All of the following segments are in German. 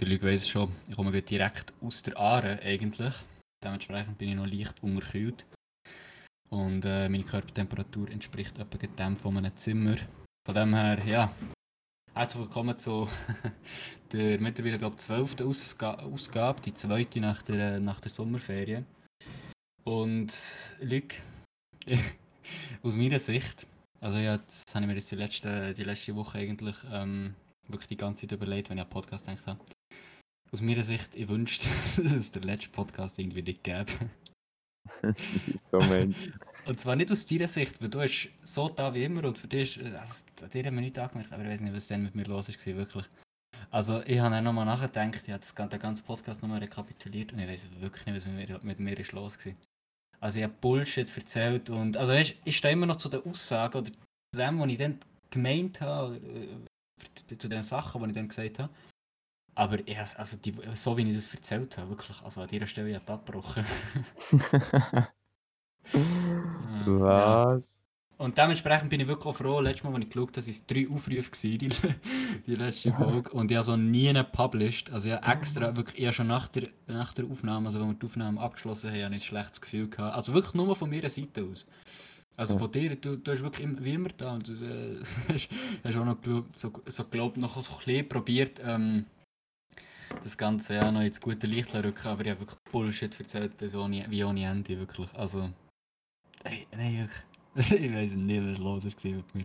Der Leute weiss schon, ich komme direkt aus der Aare eigentlich. Dementsprechend bin ich noch leicht unterkühlt. Und äh, meine Körpertemperatur entspricht etwa dem von einem Zimmer. Von dem her, ja. Herzlich willkommen zu der mittlerweile, glaube ich, 12. Ausga Ausgabe, die zweite nach der, nach der Sommerferien. Und Luc, aus meiner Sicht, also ja, das habe ich mir jetzt die letzte, die letzte Woche eigentlich ähm, wirklich die ganze Zeit überlegt, wenn ich den Podcast habe. Aus meiner Sicht, ich wünschte, dass es der letzte Podcast irgendwie nicht gäbe. so Mensch. Und zwar nicht aus deiner Sicht, weil du bist so da wie immer und für dich, also, dir haben wir nicht angemerkt, aber ich weiß nicht, was denn mit mir los war, wirklich. Also ich habe dann nochmal nachgedacht, ich habe den ganzen Podcast nochmal rekapituliert und ich weiß wirklich nicht, was mit mir, mit mir ist los war. Also ich habe Bullshit erzählt und also weißt, ich stehe immer noch zu den Aussagen oder zu dem, was ich dann gemeint habe, oder, zu den Sachen, die ich dann gesagt habe. Aber ich, also die, so wie ich das erzählt habe, wirklich, also an dieser Stelle hat abgebrochen. Was? Ja. Und dementsprechend bin ich wirklich auch froh, letztes Mal, als ich geschaut habe, waren es drei Aufrufe, gewesen, die, die letzte Folge. Und ich habe so nie published. Also ich habe extra, wirklich eher schon nach der, nach der Aufnahme, also wenn wir die Aufnahme abgeschlossen haben, habe ich ein schlechtes Gefühl gehabt. Also wirklich nur von meiner Seite aus. Also von dir, du, du hast wirklich immer, wie immer da und äh, hast, hast auch noch so, so glaubt, noch so ein bisschen probiert, ähm, das Ganze ja noch ins gute Licht rücken, aber ich habe wirklich Bullshit erzählt, bis ohne, wie ohne Ende, wirklich. Also, ey, nein, ich, ich weiß nicht, was los war mit mir.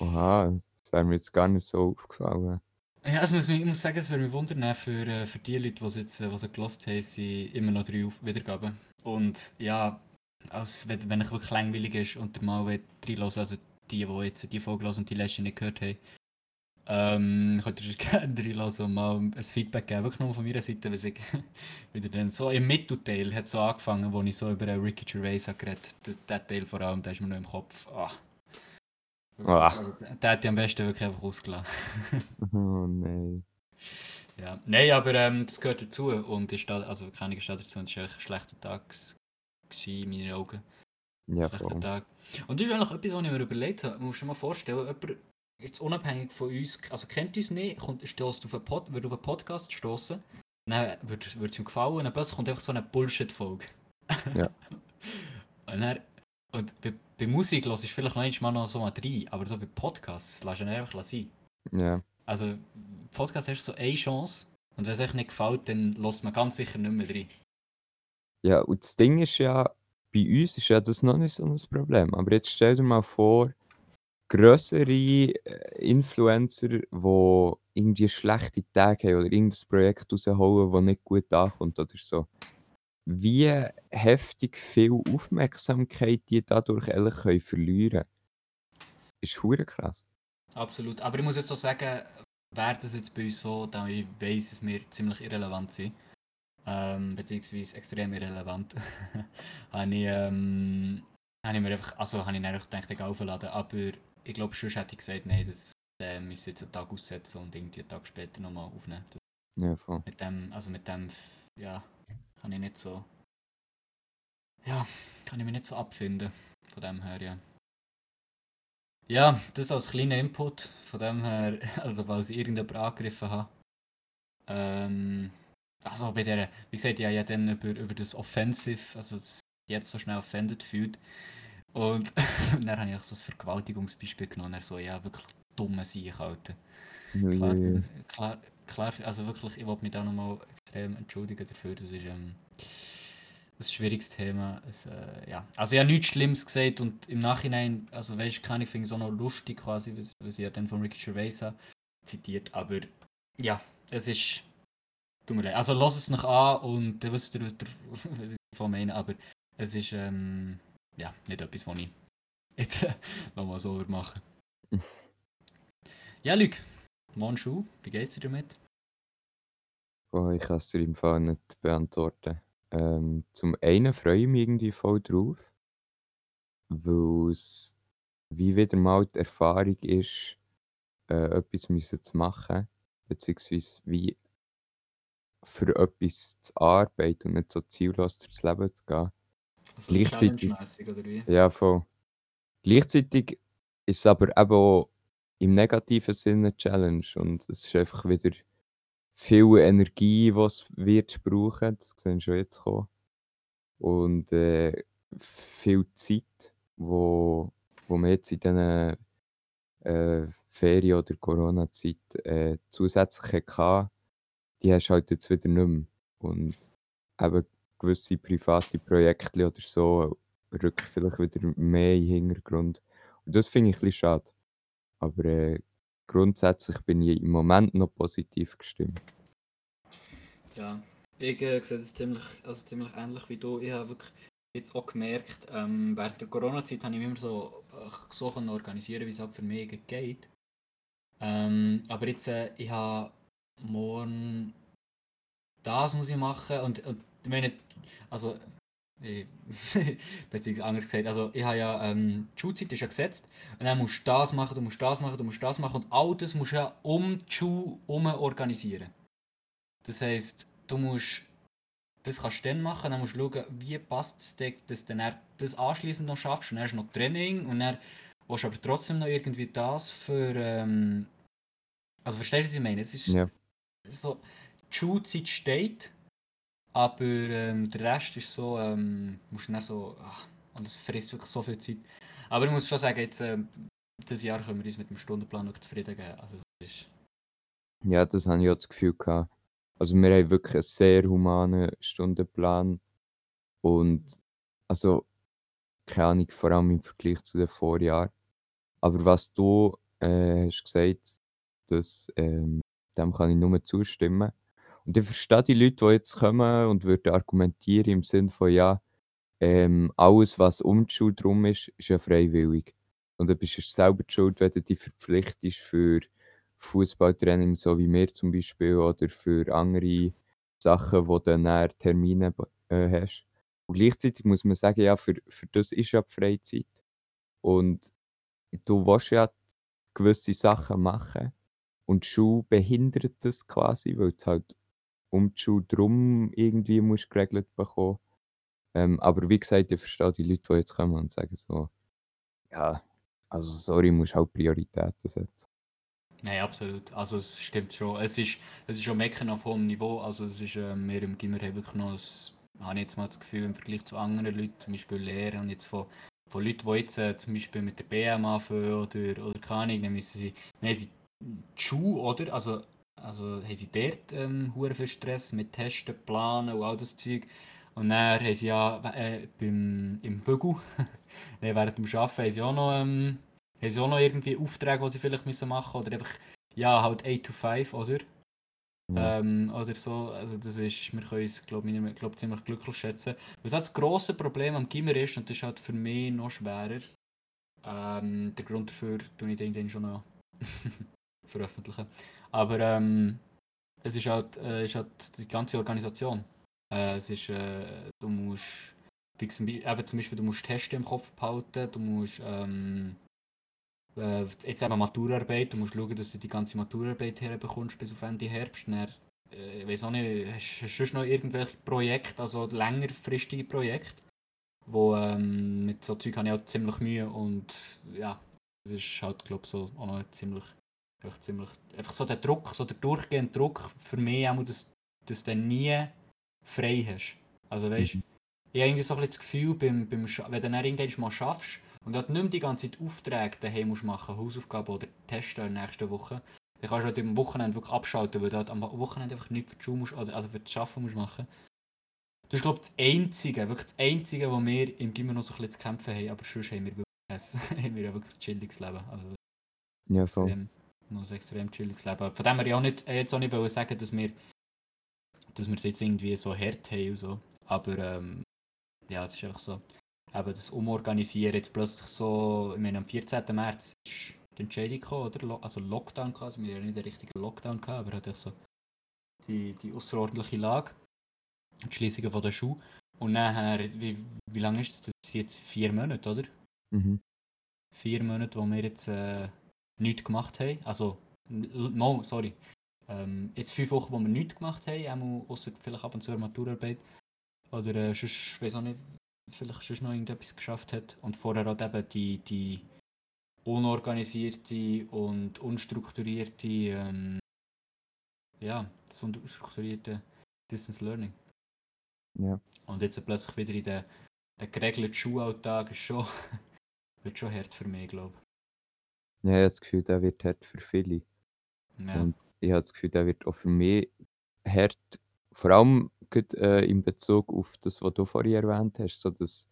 Oha, das wäre mir jetzt gar nicht so aufgefallen. Ja, also muss, ich muss sagen, es würde mich wundern, für, äh, für die Leute, die es jetzt äh, was gelost haben, sind immer noch drei Auf Wiedergaben. Und ja, als, wenn, wenn ich wirklich langweilig ist und der mal reinlassen, also die, die jetzt die Folge und die letzte nicht gehört haben, ähm, könnt ihr gerne reinlassen und mal ein Feedback geben. Wirklich nur von meiner Seite, weil ich wieder dann so im Mittelteil hat so angefangen, wo ich so über Ricky Gervais habe geredet. Der Teil vor allem, der ist mir noch im Kopf. Oh. Ah. Also, der hat die am besten wirklich einfach ausgelassen. oh nein. Ja, nein, aber ähm, das gehört dazu und ist da, also keine ist dazu, es war ein schlechter Tag in meinen Augen. Ja, schlechter voll. Tag. Und das ist eigentlich etwas, was ich mir überlegt habe. Man muss sich mal vorstellen, jemand jetzt unabhängig von uns, also kennt uns nicht, kommt, stößt auf einen Pod, wird auf einen Podcast stoßen, dann wird, es ihm gefallen dann plötzlich kommt einfach so eine Bullshit-Folge. Ja. und, dann, und bei, bei Musik lasse ich vielleicht noch mal noch so mal rein, aber so bei Podcasts lasse ich einfach sein. Ja. Also Podcast hast du so eine Chance und wenn es euch nicht gefällt, dann lässt man ganz sicher nicht mehr rein. Ja, und das Ding ist ja, bei uns ist ja das noch nicht so ein Problem. Aber jetzt stell dir mal vor, grössere äh, Influencer, die irgendwie schlechte Tage haben oder irgendein Projekt raushauen, das nicht gut ankommt oder so. Wie heftig viel Aufmerksamkeit die dadurch ehrlich können verlieren können, ist hure krass. Absolut. Aber ich muss jetzt auch sagen, wäre das jetzt bei uns so, da ich weiss, dass wir ziemlich irrelevant sind, ähm, beziehungsweise extrem irrelevant, habe ich, ähm, habe ich mir einfach, also habe ich einfach gedacht, aufladen, aber ich glaube, sonst hätte ich gesagt, nein, das äh, müssen jetzt einen Tag aussetzen und irgendwie einen Tag später nochmal aufnehmen. Das, ja, voll. Mit dem, also mit dem, ja, kann ich nicht so, ja, kann ich mich nicht so abfinden. Von dem her, ja. Ja, das als kleiner Input. Von dem her, also falls ich irgendjemand angegriffen habe. Ähm, also bei der, wie gesagt, ja, ja dann über, über das Offensive, also das jetzt so schnell offended fühlt. Und dann habe ich auch so ein Vergewaltigungsbeispiel genommen. Er so, ja, wirklich dumme Sieg, Alter. Klar, klar, klar, also wirklich, ich wollte mich da nochmal extrem entschuldigen dafür. Das ist ähm, ein schwieriges Thema. Es, äh, ja. Also ich habe nichts Schlimmes gesagt und im Nachhinein, also weißt du, ich finde es auch noch lustig quasi, was, was ich ja dann von Ricky Gervais habe, zitiert. Aber ja, es ist, tut mir leid. Also lass es noch an und dann wisst ihr, was ich davon meine, aber es ist, ähm, ja, nicht etwas, was ich jetzt nochmal so machen Ja, Luc, Monschu, wie geht's dir damit? Oh, ich kann es dir im Fall nicht beantworten. Ähm, zum einen freue ich mich irgendwie voll drauf, weil es wie wieder mal die Erfahrung ist, äh, etwas müssen zu machen, beziehungsweise wie für etwas zu arbeiten und nicht so ziellos durchs Leben zu gehen. Also Gleichzeitig, oder wie? ja, voll. Gleichzeitig ist es aber eben auch im negativen Sinne eine Challenge und es ist einfach wieder viel Energie, die es wird brauchen, das sehen wir schon jetzt kommen. Und äh, viel Zeit, wo, wo man jetzt in diesen äh, Ferien- oder Corona-Zeit äh, zusätzlich hatte, die hast du halt jetzt wieder nicht mehr. Und eben gewisse private Projekte oder so rücken vielleicht wieder mehr in den Hintergrund. Und das finde ich ein bisschen schade. Aber äh, grundsätzlich bin ich im Moment noch positiv gestimmt. Ja, ich äh, sehe das ziemlich, also ziemlich ähnlich wie du. Ich habe wirklich jetzt auch gemerkt, ähm, während der Corona-Zeit habe ich immer so, äh, so organisieren, wie es halt für mich geht. Ähm, aber jetzt, äh, ich habe morgen das muss ich machen und, und ich meine, also ich, beziehungsweise anders gesagt, also ich habe ja, ähm, die Schulzeit ist ja gesetzt und dann musst du das machen, du musst das machen, du musst das machen und all das musst du ja um die Schule herum organisieren. Das heisst, du musst das kannst du dann machen, dann musst du schauen, wie passt es dir, dass du dann das anschließend noch schaffst und dann hast du noch Training und dann willst du aber trotzdem noch irgendwie das für, ähm, also verstehst du, was ich meine? Es ist Ja. so, die Schulzeit steht, aber ähm, der Rest ist so, ähm, musst du dann so, ach, und es frisst wirklich so viel Zeit. Aber ich muss schon sagen, jetzt, ähm, dieses Jahr können wir uns mit dem Stundenplan noch zufrieden geben. Also, das ist, Ja, das habe ich auch das Gefühl gehabt. Also wir haben wirklich einen sehr humanen Stundenplan und also keine Ahnung, vor allem im Vergleich zu den Vorjahren. Aber was du äh, hast gesagt, das, ähm, dem kann ich nur zustimmen. Und ich verstehe die Leute, die jetzt kommen und würden argumentieren im Sinne von, ja, ähm, alles, was um die Schule drum ist, ist ja freiwillig. Und dann bist du selber die schuld, wenn du dich verpflichtest für Fußballtraining, so wie wir zum Beispiel, oder für andere Sachen, wo du dann Termine äh, hast. Und gleichzeitig muss man sagen, ja, für, für das ist ja die Freizeit. Und du willst ja gewisse Sachen machen. Und die Schule behindert das quasi, weil es halt um die Schule drum irgendwie musst geregelt bekommen. Ähm, aber wie gesagt, ich verstehe die Leute, die jetzt kommen und sagen so, ja, also sorry, musst halt Prioritäten setzen. Nein, absolut. Also es stimmt schon. Es ist, es ist schon meckern auf hohem Niveau. Also es ist, wir im Gimmer haben wirklich noch, ein, habe ich jetzt mal das Gefühl, im Vergleich zu anderen Leuten, zum Beispiel Lehrer und jetzt von, von Leuten, die jetzt äh, zum Beispiel mit der BM anfangen oder, oder keine Ahnung, dann müssen sie, haben sie die Schule, oder? Also, also haben sie dort ähm, viel Stress mit Testen, Planen und all das Zeug. Und dann haben sie ja äh, beim, im Bügel, dann während dem Arbeiten haben sie auch noch, ähm, haben sie auch noch irgendwie Aufträge, die sie vielleicht müssen machen oder einfach, ja, halt 8 to 5, oder? Ja. Ähm, oder so, also das ist, wir können uns, glaube ich, glaub, ziemlich glücklich schätzen. Was das grosse Problem am Gimmer ist, und das ist halt für mich noch schwerer, ähm, der Grund dafür tue ich den schon noch veröffentlichen. Aber ähm, es ist halt, äh, ist halt die ganze Organisation. Äh, es ist, äh, du musst, wie zum, Be- eben zum Beispiel, du musst Tests im Kopf behalten, du musst, ähm, äh, jetzt eben Maturarbeit, du musst schauen, dass du die ganze Maturarbeit herbekommst bis auf Ende Herbst. Dann, äh, ich weiß auch nicht, hast, du sonst noch irgendwelche Projekte, also längerfristige Projekte, wo ähm, mit so Zeug habe ich auch ziemlich Mühe und ja, das ist halt, glaube ich, so auch noch ziemlich, einfach ziemlich, einfach so der Druck, so der durchgehende Druck für mich auch, dass, dass du nie frei hast. Also weißt Mhm. ich habe irgendwie so ein bisschen das Gefühl, beim, beim wenn du dann irgendwann mal schaffst und halt nicht mehr die ganze Zeit Aufträge daheim musst machen, Hausaufgaben oder Testen in der nächsten Woche, dann kannst du halt am Wochenende wirklich abschalten, weil du halt am Wochenende einfach nichts für die Schule musst, oder also für das Arbeiten musst machen. Das ist glaube ich das Einzige, wirklich das Einzige, wo wir im Gimmer noch so ein bisschen zu kämpfen haben, aber sonst haben wir wirklich, haben wir wirklich ein chilliges Leben. Also Ja, voll. extrem, noch ein extrem chilliges Leben. Von dem her ich auch nicht, äh, jetzt auch nicht sagen, dass wir, dass wir es jetzt irgendwie so hart haben und so. Aber ähm, ja, es ist einfach so. Eben das Umorganisieren jetzt plötzlich so, ich meine am 14. März ist die Entscheidung gekommen, oder? Also Lockdown gehabt, also wir haben ja nicht einen richtigen Lockdown gehabt, aber halt so die, die außerordentliche Lage. Die Schließungen von der Schule. Und nachher, wie, wie lange ist es? Das sind jetzt vier Monate, oder? Mhm. vier Monate, wo wir jetzt äh, nichts gemacht haben. Also, no, sorry. Ähm, jetzt fünf Wochen, wo wir nichts gemacht haben, außer vielleicht ab und zu eine Maturarbeit. Oder äh, sonst, weiß auch nicht, vielleicht sonst noch irgendetwas geschafft hat. Und vorher hat eben die, die unorganisierte und unstrukturierte ähm, ja, das unstrukturierte Distance Learning. Ja. Und jetzt plötzlich wieder in den, den geregelten Schulalltag ist schon, wird schon hart für mich, glaube Ja, ich habe das Gefühl, der wird hart für viele. Ja, Und ich habe das Gefühl, der wird auch für mich hart, vor allem gerade, äh, in Bezug auf das, was du vorhin erwähnt hast, so dass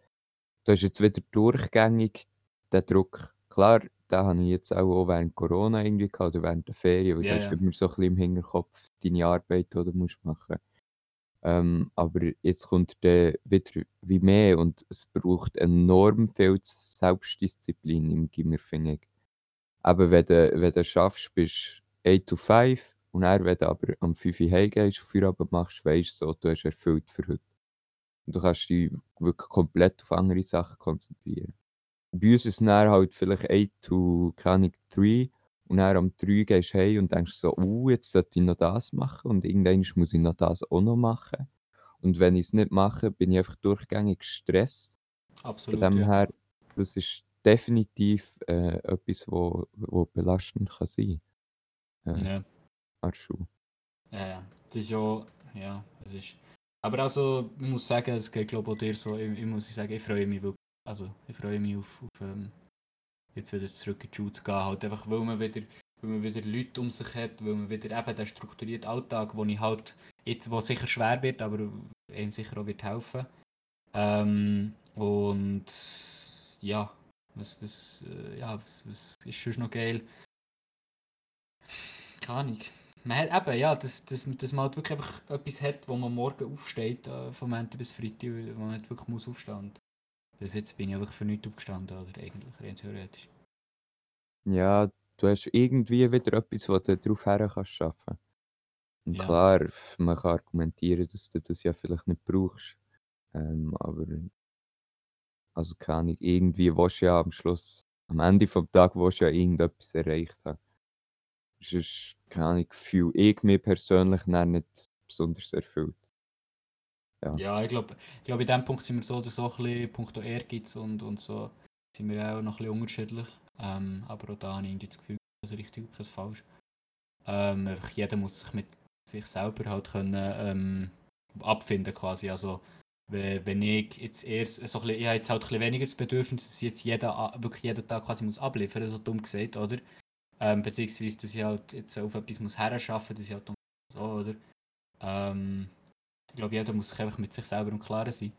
du hast jetzt wieder durchgängig den Druck. Klar, den habe ich jetzt auch, auch während Corona irgendwie gehabt oder während der Ferien, weil Ja, da ist ja. immer so ein bisschen im Hinterkopf deine Arbeit, die du musst machen ähm, aber jetzt kommt dann wieder wie mehr und es braucht enorm viel Selbstdisziplin im Gimmer, finde ich. Aber wenn du, wenn du schaffst, bist 8 to 5 und dann, wenn du aber am 5 Uhr heimgehst und Feierabend machst, weisst du so, du hast erfüllt für heute. Und du kannst dich wirklich komplett auf andere Sachen konzentrieren. Bei uns ist es dann halt vielleicht 8 to, keine Ahnung, 3 und dann am 3 gehst du heim und denkst so, uh, jetzt sollte ich noch das machen und irgendwann muss ich noch das auch noch machen. Und wenn ich es nicht mache, bin ich einfach durchgängig gestresst. Von absolut. dem Ja. her, das ist definitiv äh, etwas, wo, wo belastend kann sein äh, Ja. Schule. Ja, ja. Das ist ja, ja, es ist. Aber also, ich muss sagen, es geht glaube ich auch dir so, ich, ich muss sagen, ich freue mich wirklich, also ich freue mich auf, auf ähm, jetzt wieder zurück in die Schule zu gehen, halt einfach, weil man wieder, weil man wieder Leute um sich hat, weil man wieder eben den strukturierten Alltag, wo ich halt, jetzt, wo sicher schwer wird, aber einem sicher auch wird helfen. Ähm, und ja, was, was, äh, ja, was, was ist sonst noch geil? Keine Ahnung. Man hat eben, ja, dass, dass, dass man halt wirklich einfach etwas hat, wo man morgen aufsteht, äh, vom Montag bis Freitag, wo man nicht wirklich muss aufstehen muss. Bis jetzt bin ich einfach für nichts aufgestanden, oder eigentlich, rein theoretisch. Ja, du hast irgendwie wieder etwas, wo du darauf her kannst schaffen. Und Ja. klar, man kann argumentieren, dass du das ja vielleicht nicht brauchst. Ähm, aber also keine Ahnung, irgendwie willst du ja am Schluss, am Ende vom Tag willst ja irgendetwas erreicht haben. Sonst, keine Ahnung, fühle ich mich persönlich dann nicht besonders erfüllt. Ja. Ja, ich glaube, ich glaub, in dem Punkt sind wir so oder so ein bisschen, punkto Ehrgeiz und, und so, sind wir auch noch ein bisschen unterschiedlich. Ähm, aber auch da habe ich irgendwie das Gefühl, also richtig und kein falsch. Ähm, einfach jeder muss sich mit sich selber halt können, ähm, abfinden quasi. Also, wenn, ich jetzt erst so ein bisschen, ich habe jetzt halt ein bisschen weniger das Bedürfnis, dass ich jetzt jeder, a- wirklich jeden Tag quasi muss abliefern, so dumm gesagt, oder? Ähm, beziehungsweise, dass ich halt jetzt auf etwas muss herschaffen, dass ich halt so, oder? Ähm, ich glaube, jeder muss sich einfach mit sich selber im Klaren sein.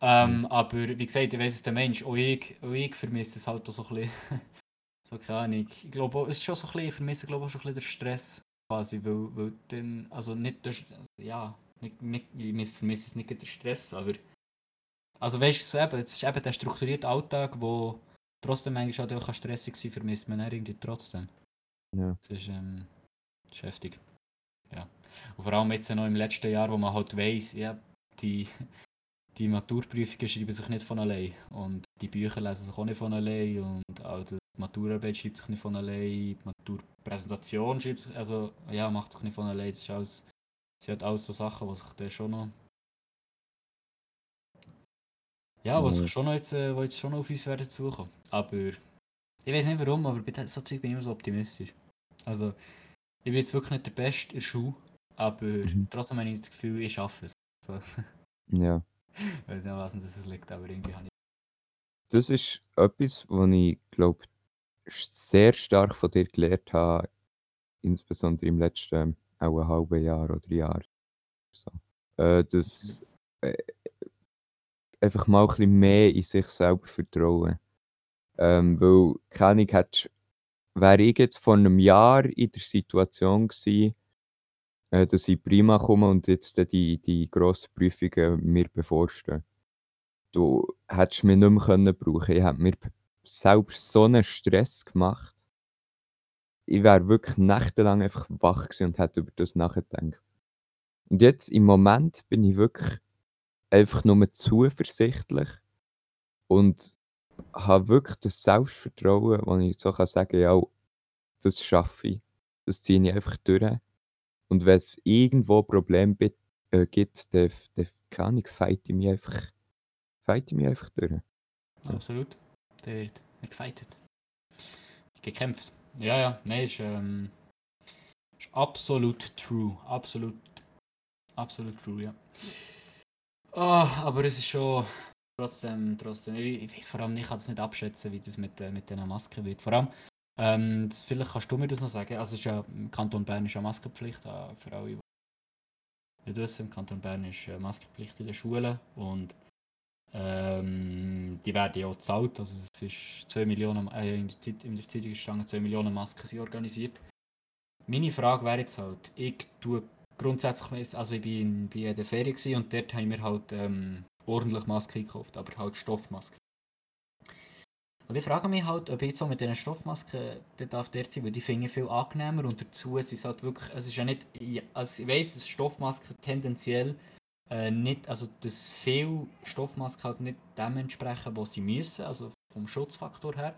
Ähm, Aber wie gesagt, ich weiß es der Mensch, auch ich, auch ich vermisse es halt auch so ein bisschen. so keine Ahnung. Ich glaube, es ist schon so ein bisschen, ich vermisse glaube auch schon ein bisschen den Stress quasi, weil, weil dann, also nicht, also, ja, nicht, nicht, ich vermisse es nicht den Stress, aber also weißt du, es ist eben der strukturierte Alltag, wo trotzdem manchmal auch stressig sein kann, vermisst man irgendwie trotzdem. Ja. Das ist, ähm, ist heftig. Ja. Und vor allem jetzt noch im letzten Jahr, wo man halt weiss, ja, die, die Maturprüfungen schreiben sich nicht von allein. Und die Bücher lesen sich auch nicht von allein. Und auch die Maturarbeit schreibt sich nicht von allein. Die Maturpräsentation schreibt sich, also, ja, macht sich nicht von allein. Das ist alles, sind halt alles so Sachen, die sich dann schon noch. Ja, was Ja. sich schon noch jetzt, äh, jetzt schon noch auf uns werden zukommen. Aber ich weiß nicht warum, aber bei so Zeug bin ich immer so optimistisch. Also, ich bin jetzt wirklich nicht der Beste in der Schule, aber Mhm. trotzdem habe ich das Gefühl, ich schaffe es. Ja. Ich weiß nicht, was denn das liegt, aber irgendwie habe ich. Das ist etwas, was ich glaube sehr stark von dir gelernt habe, insbesondere im letzten auch ein halben Jahr oder Jahr. So. Äh, das äh, einfach mal ein bisschen mehr in sich selber vertrauen. Ähm, weil, keine Ahnung, wäre ich jetzt vor einem Jahr in der Situation gewesen, äh, dass ich prima komme und jetzt die, die grossen Prüfungen mir bevorstehen. Du hättest mich nicht mehr können brauchen. Ich hätte mir selber so einen Stress gemacht. Ich wäre wirklich nächtelang einfach wach gewesen und hätte über das nachgedacht. Und jetzt im Moment bin ich wirklich einfach nur zuversichtlich und habe wirklich das Selbstvertrauen, wo ich so kann sagen ja, das schaffe ich. Das ziehe ich einfach durch. Und wenn es irgendwo Probleme äh, gibt, dann, dann kann ich, fight ich mich einfach, fight ich mich einfach durch. Absolut. Der wird gefightet. Gekämpft. Ja, ja, nein, ist, ähm, ist absolut true. Absolut, absolut true, ja. Ah, aber es ist schon trotzdem, trotzdem, ich, ich weiß vor allem ich kann es nicht abschätzen, wie das mit, äh, mit diesen Masken wird. Vor allem, ähm, das, vielleicht kannst du mir das noch sagen, also es ist ja, im Kanton Bern ist ja Maskenpflicht äh, für alle, die nicht wissen, im Kanton Bern ist äh, Maskenpflicht in den Schulen und ähm, die werden ja auch gezahlt, also es ist 2 Millionen, äh, in, der Zeit, in der Zeitung gestanden, 2 Millionen Masken sind organisiert. Meine Frage wäre jetzt halt, ich tue grundsätzlich, also ich bin in, bin in der Ferie und dort haben wir halt ähm, ordentlich Masken gekauft, aber halt Stoffmasken. Und ich frage mich halt, ob ich jetzt so mit diesen Stoffmasken dort auf der sein, weil die finde ich viel angenehmer und dazu ist es halt wirklich, es ist ja nicht, also ich weiss, dass Stoffmasken tendenziell äh, nicht, also dass viele Stoffmasken halt nicht dem entsprechen, was sie müssen, also vom Schutzfaktor her.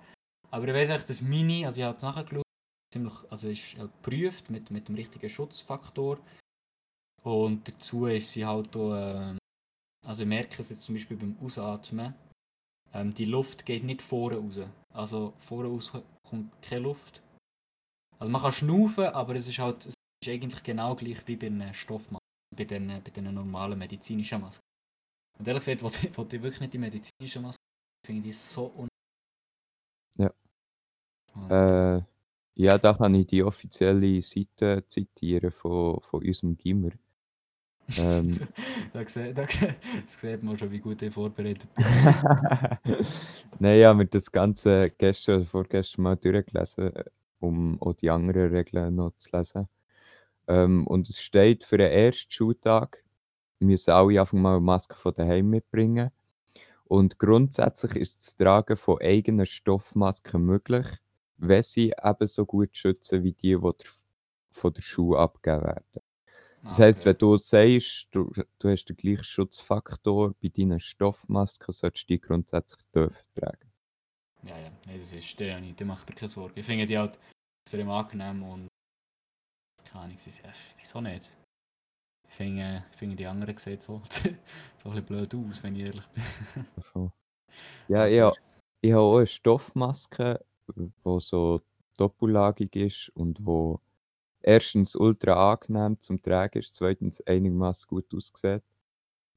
Aber ich weiß echt, dass meine, also ich habe es nachgeschaut, ziemlich, also ist halt geprüft mit, mit dem richtigen Schutzfaktor. Und dazu ist sie halt auch, äh, also ich merke es jetzt zum Beispiel beim Ausatmen, ähm, die Luft geht nicht vorne raus. Also vorne raus kommt keine Luft. Also man kann schnaufen, aber es ist halt, es ist eigentlich genau gleich wie bei einer Stoffmaske bei den, bei den normalen medizinischen Masken. Und ehrlich gesagt, wollte, wollte ich wirklich nicht die medizinische Maske, finde ich so un... Ja. Äh, ja, da kann ich die offizielle Seite zitieren von, von unserem Gimmer. Ähm, da, da, da, das sieht man schon, wie gut ich vorbereitet bin. Nein, ich habe mir das Ganze gestern oder vorgestern mal durchgelesen, um auch die anderen Regeln noch zu lesen. Ähm, und es steht, für den ersten Schultag müssen alle einfach mal eine Maske von daheim mitbringen. Und grundsätzlich ist das Tragen von eigenen Stoffmasken möglich, wenn sie ebenso gut schützen wie die, die von der Schule abgegeben werden. Das ah, heisst, wenn du sagst, du, du hast den gleichen Schutzfaktor bei deinen Stoffmasken, solltest du die grundsätzlich dürfen tragen. Ja, ja, nee, das ist der nicht, da macht mir keine Sorge. Ich finde die halt extrem angenehm und keine Ahnung, sie ja, wieso nicht? Ich finde, ich finde die anderen sehen so, so ein bisschen blöd aus, wenn ich ehrlich bin. ja, ja, ich habe auch eine Stoffmaske, die so doppellagig ist und wo erstens ultra angenehm zum Tragen ist, zweitens einigermaßen gut aussieht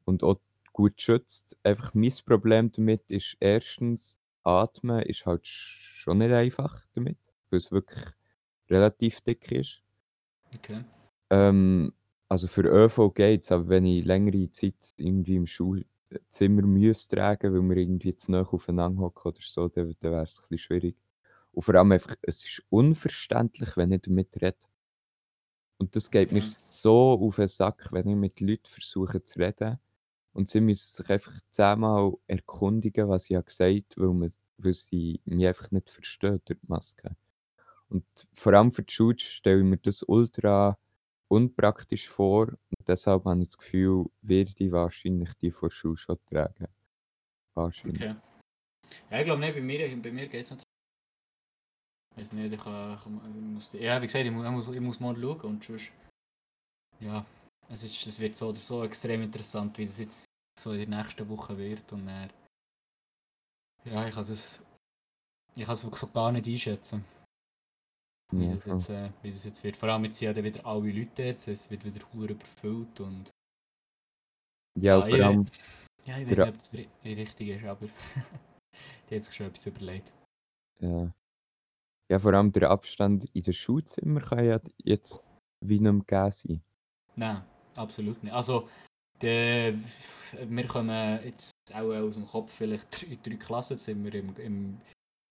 und auch gut schützt. Einfach mein Problem damit ist erstens, Atmen ist halt schon nicht einfach damit, weil es wirklich relativ dick ist. Okay. Ähm, also für ÖV geht es, aber wenn ich längere Zeit irgendwie im Schulzimmer müsste tragen, weil wir irgendwie zu nah aufeinander hocken oder so, dann, dann wäre es ein bisschen schwierig. Und vor allem einfach, es ist unverständlich, wenn ich damit rede. Und das geht okay. mir so auf den Sack, wenn ich mit Leuten versuche zu reden. Und sie müssen sich einfach zehnmal erkundigen, was ich gesagt habe, weil, man, weil sie mich einfach nicht verstehen durch die Maske. Und vor allem für die Schule stelle ich mir das ultra unpraktisch vor. Und deshalb habe ich das Gefühl, werde ich wahrscheinlich die der Schule schon tragen. Wahrscheinlich. Okay. Ja, ich glaube nicht, bei mir, bei mir geht es nicht. Ich weiß nicht, ich, kann, ich, muss, ja, wie gesagt, ich muss, ich muss mal schauen und sonst, ja, es, ist, es wird so oder so extrem interessant, wie das jetzt so in der nächsten Woche wird und dann, ja, ich kann das, ich kann es so gar nicht einschätzen. Wie, ja, das jetzt, äh, wie das jetzt wird. Vor allem jetzt sind ja wieder alle Leute jetzt, es wird wieder hure überfüllt und. Ja, ja vor allem. Ja, ich weiß nicht, ob das richtig ist, aber die hat sich schon etwas überlegt. Ja. Ja, vor allem der Abstand in den Schulzimmer kann ja jetzt wie nicht mehr gegeben sein. Nein, absolut nicht. Also, der, wir kommen jetzt auch aus dem Kopf vielleicht drei, drei Klassenzimmer im, im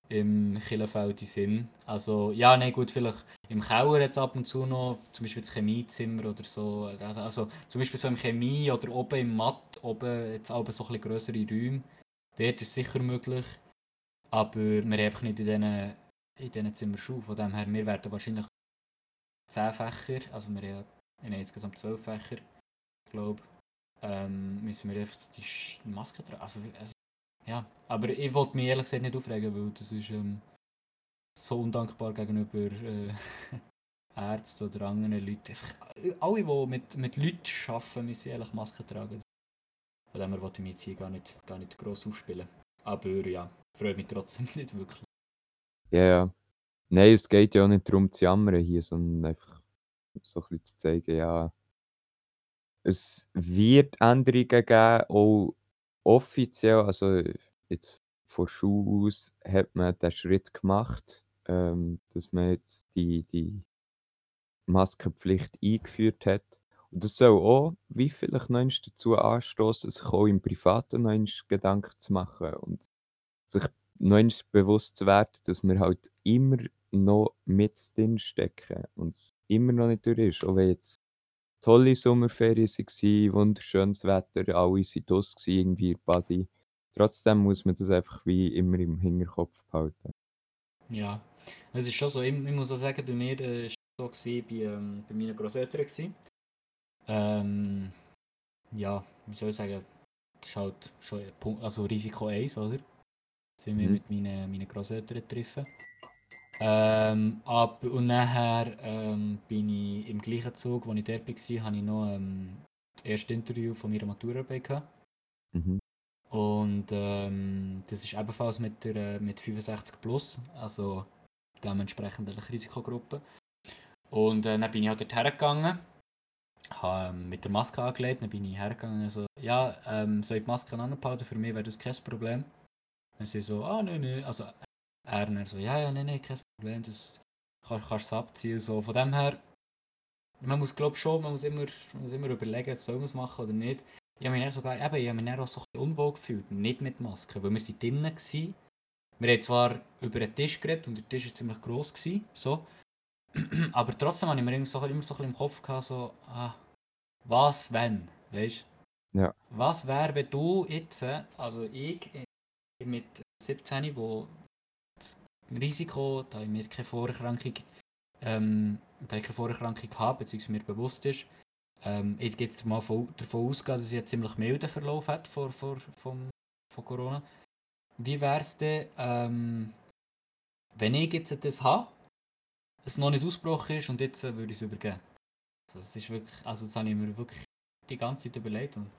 im Killenfeld Sinn. Also, ja, nein, gut, vielleicht im Keller jetzt ab und zu noch, zum Beispiel das Chemiezimmer oder so. Also, zum Beispiel so im Chemie oder oben im Matt, oben jetzt aber so ein bisschen größere Räume. Dort ist sicher möglich. Aber wir haben einfach nicht in diesen, in diesen Zimmern Schuhe. Von dem her, wir werden wahrscheinlich 10 Fächer, also wir haben, wir insgesamt 12 Fächer, glaube ähm, müssen wir einfach die Maske tragen. Also, also ja, aber ich wollte mich ehrlich gesagt nicht aufregen, weil das ist ähm, so undankbar gegenüber äh, Ärzten oder anderen Leuten. alle, die mit, mit Leuten arbeiten, müssen ehrlich Masken tragen. Von dem her wollte ich mich jetzt hier gar nicht, gar nicht gross aufspielen. Aber ja, freut mich trotzdem nicht wirklich. Ja, ja. Nein, es geht ja auch nicht darum zu jammern hier, sondern einfach so ein bisschen zu zeigen, ja es wird Änderungen geben, auch offiziell, also jetzt von Schule aus hat man den Schritt gemacht, ähm, dass man jetzt die die Maskenpflicht eingeführt hat. Und das soll auch wie vielleicht noch dazu anstoßen, sich auch im Privaten noch Gedanken zu machen und sich noch bewusst zu werden, dass wir halt immer noch mit drin stecken und es immer noch nicht durch ist, auch wenn jetzt tolle Sommerferien waren, wunderschönes Wetter, alle waren draussen irgendwie Body. Trotzdem muss man das einfach wie immer im Hinterkopf behalten. Ja, es ist schon so, ich, ich muss auch sagen, bei mir war äh, es so, gewesen, bei, ähm, bei meinen Grosseltern. Gewesen. Ähm, ja, wie soll ich sagen, das ist halt schon Punkt, also Risiko 1, oder? Sind wir Mhm. mit meinen, meinen Grosseltern getroffen. Ähm, ab, und nachher ähm, bin ich im gleichen Zug, wo ich dort war, habe ich noch ähm, das erste Interview von meiner Maturarbeit gehabt. Mhm. Und ähm, das ist ebenfalls mit, der, mit 65 plus, also dementsprechend eine Risikogruppe. Und äh, dann bin ich halt dort hergegangen, habe ähm, mit der Maske angelegt, dann bin ich hergegangen und so, ja, ähm, soll ich die Maske anbehalten, für mich wäre das kein Problem. Dann sie so, ah, nein, nein, also er dann so, ja, ja, nein, nein, kein Problem, das kannst, kannst du abziehen. So, von dem her, man muss glaube schon, man muss immer, man muss immer überlegen, soll man es machen oder nicht. Ich habe mich dann sogar, eben, ich habe mich dann auch so ein bisschen unwohl gefühlt, nicht mit Maske, weil wir sind drinnen waren. Wir haben zwar über den Tisch geredet und der Tisch war ziemlich gross, gewesen, so. aber trotzdem habe ich mir irgendwie so, immer so ein bisschen im Kopf gehabt, so, ah, was wenn, weißt Ja. Was wäre, wenn du jetzt, also ich mit 17, wo Risiko, da ich mir keine Vorerkrankung, ähm, da ich keine Vorerkrankung habe, beziehungsweise mir bewusst ist, ähm, ich gehe jetzt mal von, davon ausgehen, dass ich einen ziemlich milden Verlauf hat vor, vor, vom, von Corona. Wie wäre es denn, ähm, wenn ich jetzt das habe, es noch nicht ausgebrochen ist und jetzt äh, würde ich es übergeben? Also, das ist wirklich, also das habe ich mir wirklich die ganze Zeit überlegt und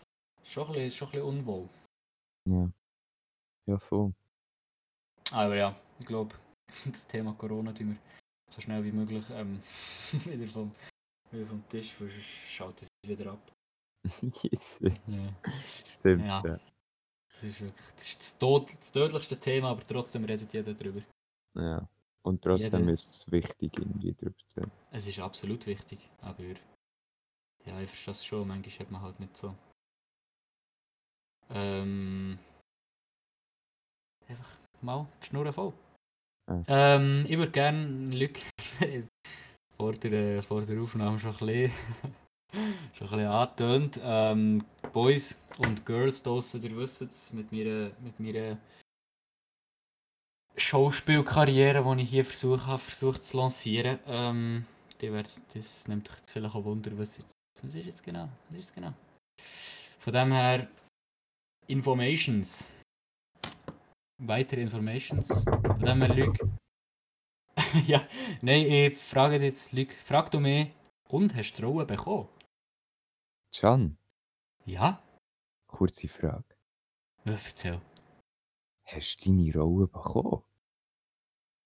schon ein bisschen, schon ein bisschen unwohl. Ja. Ja, voll. Aber ja, ich glaube, das Thema Corona tun wir so schnell wie möglich ähm, wieder, vom, wieder vom Tisch, weil sonst schaut es wieder ab. yes. Ja. Stimmt, Ja. ja. Das ist wirklich das, ist das, Tod, das tödlichste Thema, aber trotzdem redet jeder darüber. ja. Und trotzdem Jeder- ist es wichtig, irgendwie darüber zu reden. Es ist absolut wichtig, aber ja, ich verstehe es schon, manchmal hat man halt nicht so. Ähm, einfach mal die Schnur voll. Ja. Ähm, ich würde gerne, Luc, vor der, vor der Aufnahme schon ein bisschen, schon ein bisschen angetönt. Ähm, Boys und Girls draussen, ihr wisst es, mit meiner, mit meiner Schauspielkarriere, die ich hier versucht habe, versucht zu lancieren. Ähm, die werd, das nimmt euch jetzt vielleicht auch Wunder, was, jetzt, was ist jetzt genau? Was ist genau? Von dem her, Informations. Weitere Informations. Von dem her, Luc. ja, nein, ich frage jetzt, Luc, frag du mich, und hast du Rolle bekommen? Can, Ja? kurze Frage. Ja, erzähl. Hast du deine Rolle bekommen?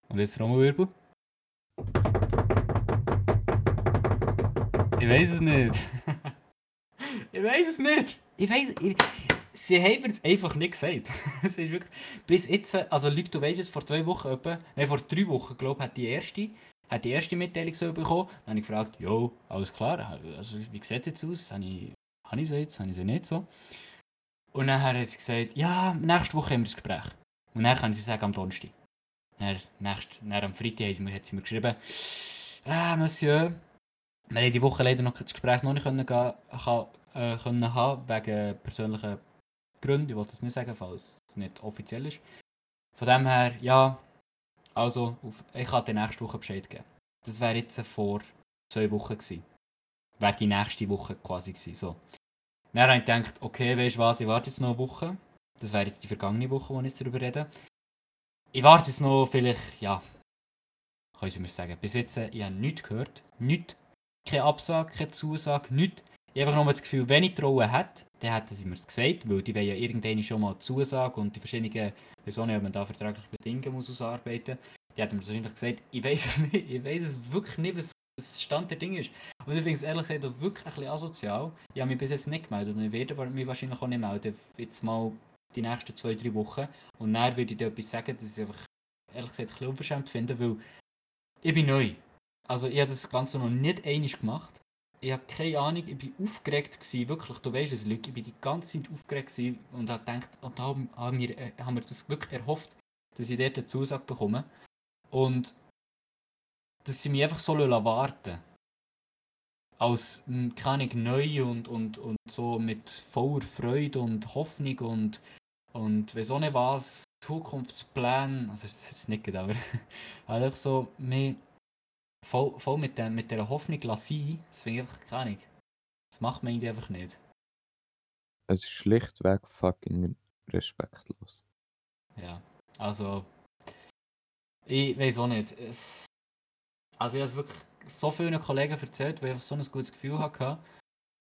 Und jetzt Trommelwirbel? Ich weiß es nicht. ich weiß es nicht. Ich weiß, ich, sie haben mir es einfach nicht gesagt. es ist wirklich, bis jetzt, also Leute, du weißt es, vor zwei Wochen etwa, nein, vor drei Wochen, glaube ich, hat die erste, hat die erste Mitteilung so bekommen. Dann habe ich gefragt, jo, alles klar, also wie sieht es jetzt aus? Habe ich, habe ich so jetzt, habe ich so nicht so? Und dann hat sie gesagt, ja, nächste Woche haben wir das Gespräch. Und dann kann sie sagen, am Donnerstag. Dann, nächst, dann am Freitag hat sie mir, hat sie mir geschrieben, ah, Monsieur, wir haben die Woche leider noch das Gespräch noch nicht können, gehen, äh, können haben, wegen persönlichen Gründen. Ich wollte es nicht sagen, falls es nicht offiziell ist. Von dem her, ja, also, auf, ich kann dir nächste Woche Bescheid geben. Das wäre jetzt vor zwei Wochen gewesen. Wäre die nächste Woche quasi gewesen, so. Dann habe ich gedacht, okay, weißt du was, ich warte jetzt noch eine Woche. Das wäre jetzt die vergangene Woche, wo ich jetzt darüber rede. Ich warte jetzt noch vielleicht, ja, können Sie mir sagen. Bis jetzt, äh, ich habe nichts gehört. Nichts. Keine Absage, keine Zusage, nichts. Ich einfach nur das Gefühl, wenn ich die Rolle hätte, dann hätten sie mir es gesagt, weil die wollen ja irgendwann schon mal die Zusage und die verschiedenen, nicht, ob man da vertragliche Bedingungen muss ausarbeiten. Die hätten mir wahrscheinlich gesagt, ich weiß es nicht, ich weiß es wirklich nicht, was das Stand der Dinge ist. Und ich finde es ehrlich gesagt auch wirklich ein bisschen asozial. Ich habe mich bis jetzt nicht gemeldet und ich werde mich wahrscheinlich auch nicht melden. Jetzt mal die nächsten zwei, drei Wochen. Und dann würde ich dir etwas sagen, das ich einfach ehrlich gesagt ein bisschen unverschämt finde, weil ich bin neu. Also ich habe das Ganze noch nicht einig gemacht. Ich habe keine Ahnung, ich war aufgeregt, gewesen, wirklich, du weißt es, Leute, ich war die ganze Zeit aufgeregt gewesen und habe gedacht, und da haben, haben, wir, äh, haben wir das wirklich erhofft, dass ich dort eine Zusage bekomme. Und dass sie mich einfach so warten. Als keine neu und, und, und so mit voller Freude und Hoffnung und, und weiß auch nicht was, Zukunftspläne, also das ist jetzt nicht, aber halt einfach so mehr voll, voll mit, der, mit dieser Hoffnung sein, das finde ich einfach keine Ahnung. Das macht man irgendwie einfach nicht. Es ist schlichtweg fucking respektlos. Ja, also ich weiß auch nicht. Es, also ich habe es wirklich so vielen Kollegen erzählt, die einfach so ein gutes Gefühl hatten.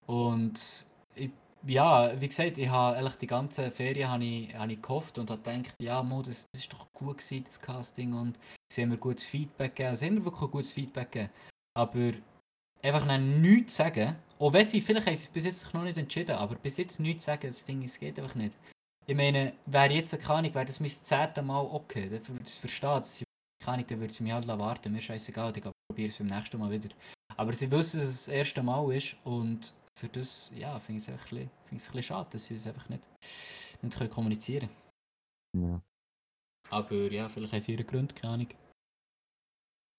Und ich, ja, wie gesagt, ich habe eigentlich die ganze Ferien habe ich, habe ich gehofft und habe gedacht, ja, Mo, das, das ist doch gut gewesen, das Casting und sie haben mir gutes Feedback gegeben. Sie haben mir wirklich gutes Feedback gegeben. Aber einfach nichts sagen, auch wenn sie, vielleicht haben sie es bis jetzt noch nicht entschieden, aber bis jetzt nichts sagen, das finde ich, es geht einfach nicht. Ich meine, wäre jetzt eine Ahnung, wäre das mein zehnte Mal okay, dann würde ich es verstehen, sie keine Ahnung, dann würde sie mich halt warten, mir scheißegal, ich probiere es beim nächsten Mal wieder. Aber sie wissen, dass es das erste Mal ist und für das, ja, finde ich es ein bisschen, es schade, dass sie das einfach nicht, nicht kommunizieren können. Ja. Aber ja, vielleicht haben sie ihre Gründe, keine Ahnung.